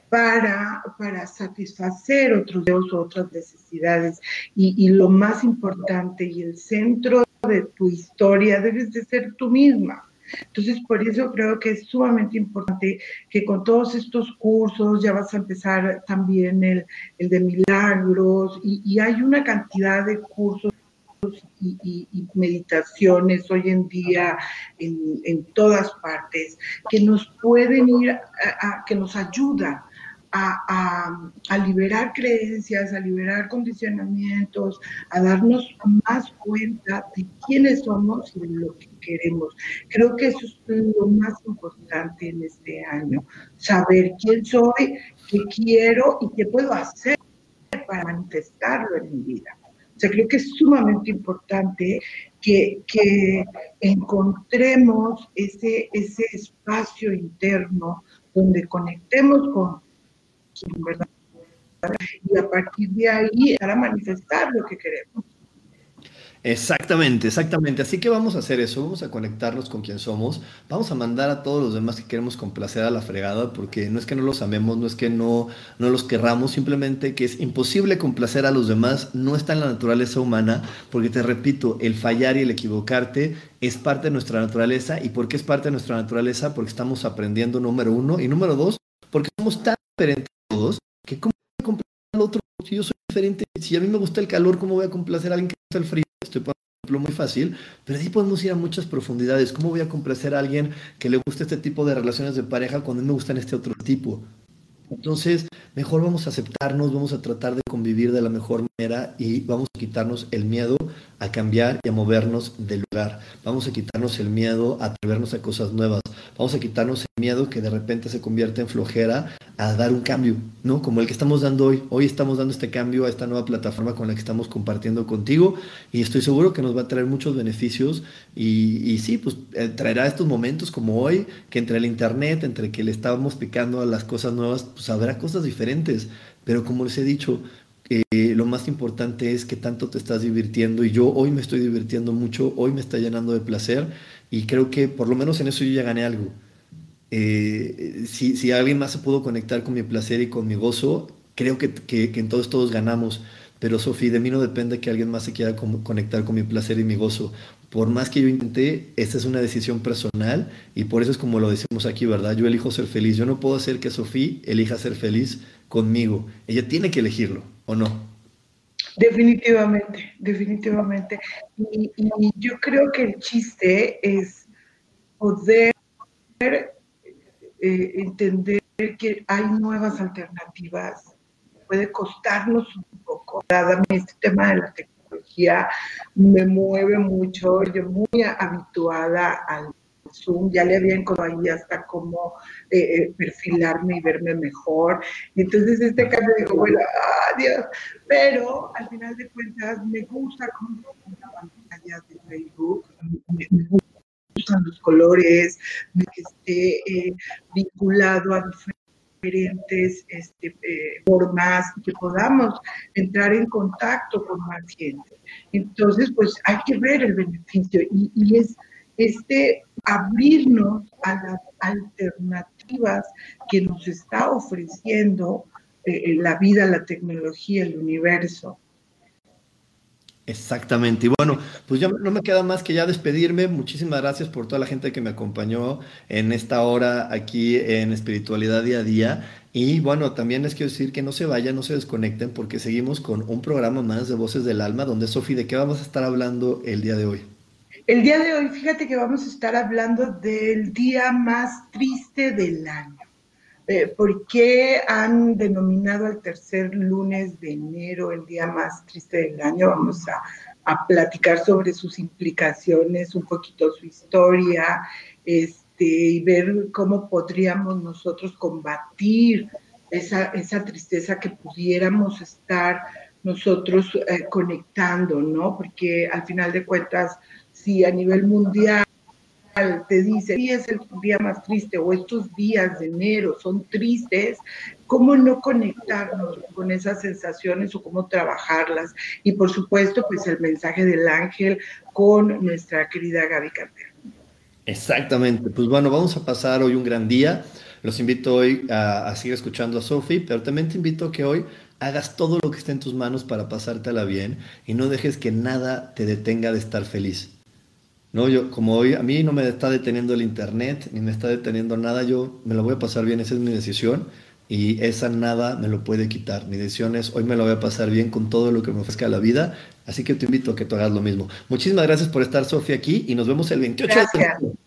para, para satisfacer otros deseos, otras necesidades. Y, lo más importante y el centro de tu historia debes de ser tú misma. Entonces, por eso creo que es sumamente importante que con todos estos cursos ya vas a empezar también el, el de milagros y, hay una cantidad de cursos y, meditaciones hoy en día en, todas partes que nos pueden ir, a, que nos ayudan a, a, liberar creencias, a liberar condicionamientos, a darnos más cuenta de quiénes somos y de lo que queremos. Creo que eso es lo más importante en este año, saber quién soy, qué quiero y qué puedo hacer para manifestarlo en mi vida. O sea, creo que es sumamente importante que, encontremos ese, ese espacio interno donde conectemos con su verdad y a partir de ahí para manifestar lo que queremos. Exactamente, exactamente. Así que vamos a hacer eso, vamos a conectarnos con quien somos, vamos a mandar a todos los demás que queremos complacer a la fregada, porque no es que no los amemos, no es que no, no los querramos, simplemente que es imposible complacer a los demás, no está en la naturaleza humana, porque te repito, el fallar y el equivocarte es parte de nuestra naturaleza. ¿Y por qué es parte de nuestra naturaleza? Porque estamos aprendiendo, número uno, y número dos, porque somos tan diferentes todos que cómo complacer al otro si yo soy diferente, si a mí me gusta el calor, ¿cómo voy a complacer a alguien que gusta el frío? Estoy por ejemplo muy fácil, pero ahí podemos ir a muchas profundidades. ¿Cómo voy a complacer a alguien que le guste este tipo de relaciones de pareja cuando a me gustan este otro tipo? Entonces, mejor vamos a aceptarnos, vamos a tratar de convivir de la mejor manera y vamos a quitarnos el miedo a cambiar y a movernos del lugar. Vamos a quitarnos el miedo a atrevernos a cosas nuevas. Vamos a quitarnos miedo que de repente se convierte en flojera a dar un cambio, ¿no? Como el que estamos dando hoy. Hoy estamos dando este cambio a esta nueva plataforma con la que estamos compartiendo contigo y estoy seguro que nos va a traer muchos beneficios y, y sí, pues eh, traerá estos momentos como hoy, que entre el internet, entre que le estábamos picando a las cosas nuevas, pues habrá cosas diferentes. Pero como les he dicho, eh, lo más importante es que tanto te estás divirtiendo y yo hoy me estoy divirtiendo mucho, hoy me está llenando de placer y creo que por lo menos en eso yo ya gané algo. Eh, si, si, alguien más se pudo conectar con mi placer y con mi gozo, creo que, que, que en todos ganamos. Pero Sofía, de mí no depende que alguien más se quiera conectar con mi placer y mi gozo. Por más que yo intenté, esta es una decisión personal y por eso es como lo decimos aquí, ¿verdad? Yo elijo ser feliz. Yo no puedo hacer que Sofía elija ser feliz conmigo. Ella tiene que elegirlo, ¿o no? Definitivamente, definitivamente. Y, yo creo que el chiste es poder eh, entender que hay nuevas alternativas. Puede costarnos un poco. Dada este tema de la tecnología me mueve mucho. Yo muy habituada al Zoom, ya le había encontrado ahí hasta cómo eh, eh, perfilarme y verme mejor. Y entonces este cambio digo, bueno, adiós. Pero al final de cuentas me gusta cómo la pantalla de Facebook, me, me gusta gustan los colores, que esté eh, vinculado a diferentes este, eh, formas, que podamos entrar en contacto con más gente. Entonces, pues hay que ver el beneficio y, y es este abrirnos a las alternativas que nos está ofreciendo eh, la vida, la tecnología, el universo. Exactamente. Y bueno, pues ya no me queda más que ya despedirme. Muchísimas gracias por toda la gente que me acompañó en esta hora aquí en Espiritualidad Día a Día. Y bueno, también les quiero decir que no se vayan, no se desconecten, porque seguimos con un programa más de Voces del Alma, donde Sofi, ¿de qué vamos a estar hablando el día de hoy? El día de hoy, fíjate que vamos a estar hablando del día más triste del año. Eh, ¿Por qué han denominado al tercer lunes de enero el día más triste del año? Vamos a, platicar sobre sus implicaciones, un poquito su historia, este, y ver cómo podríamos nosotros combatir esa, esa tristeza que pudiéramos estar nosotros eh, conectando, ¿no? Porque al final de cuentas, si a nivel mundial te dice, hoy es el día más triste o estos días de enero son tristes, ¿cómo no conectarnos con esas sensaciones o cómo trabajarlas? Y por supuesto, pues el mensaje del ángel con nuestra querida Gaby Carter. Exactamente, pues bueno, vamos a pasar hoy un gran día. Los invito hoy a, a seguir escuchando a Sophie, pero también te invito a que hoy hagas todo lo que esté en tus manos para pasártela bien y no dejes que nada te detenga de estar feliz. No, yo, como hoy a mí no me está deteniendo el internet, ni me está deteniendo nada, yo me lo voy a pasar bien, esa es mi decisión, y esa nada me lo puede quitar. Mi decisión es, hoy me lo voy a pasar bien con todo lo que me ofrezca la vida, así que te invito a que tú hagas lo mismo. Muchísimas gracias por estar, Sofía, aquí, y nos vemos el 28 gracias. de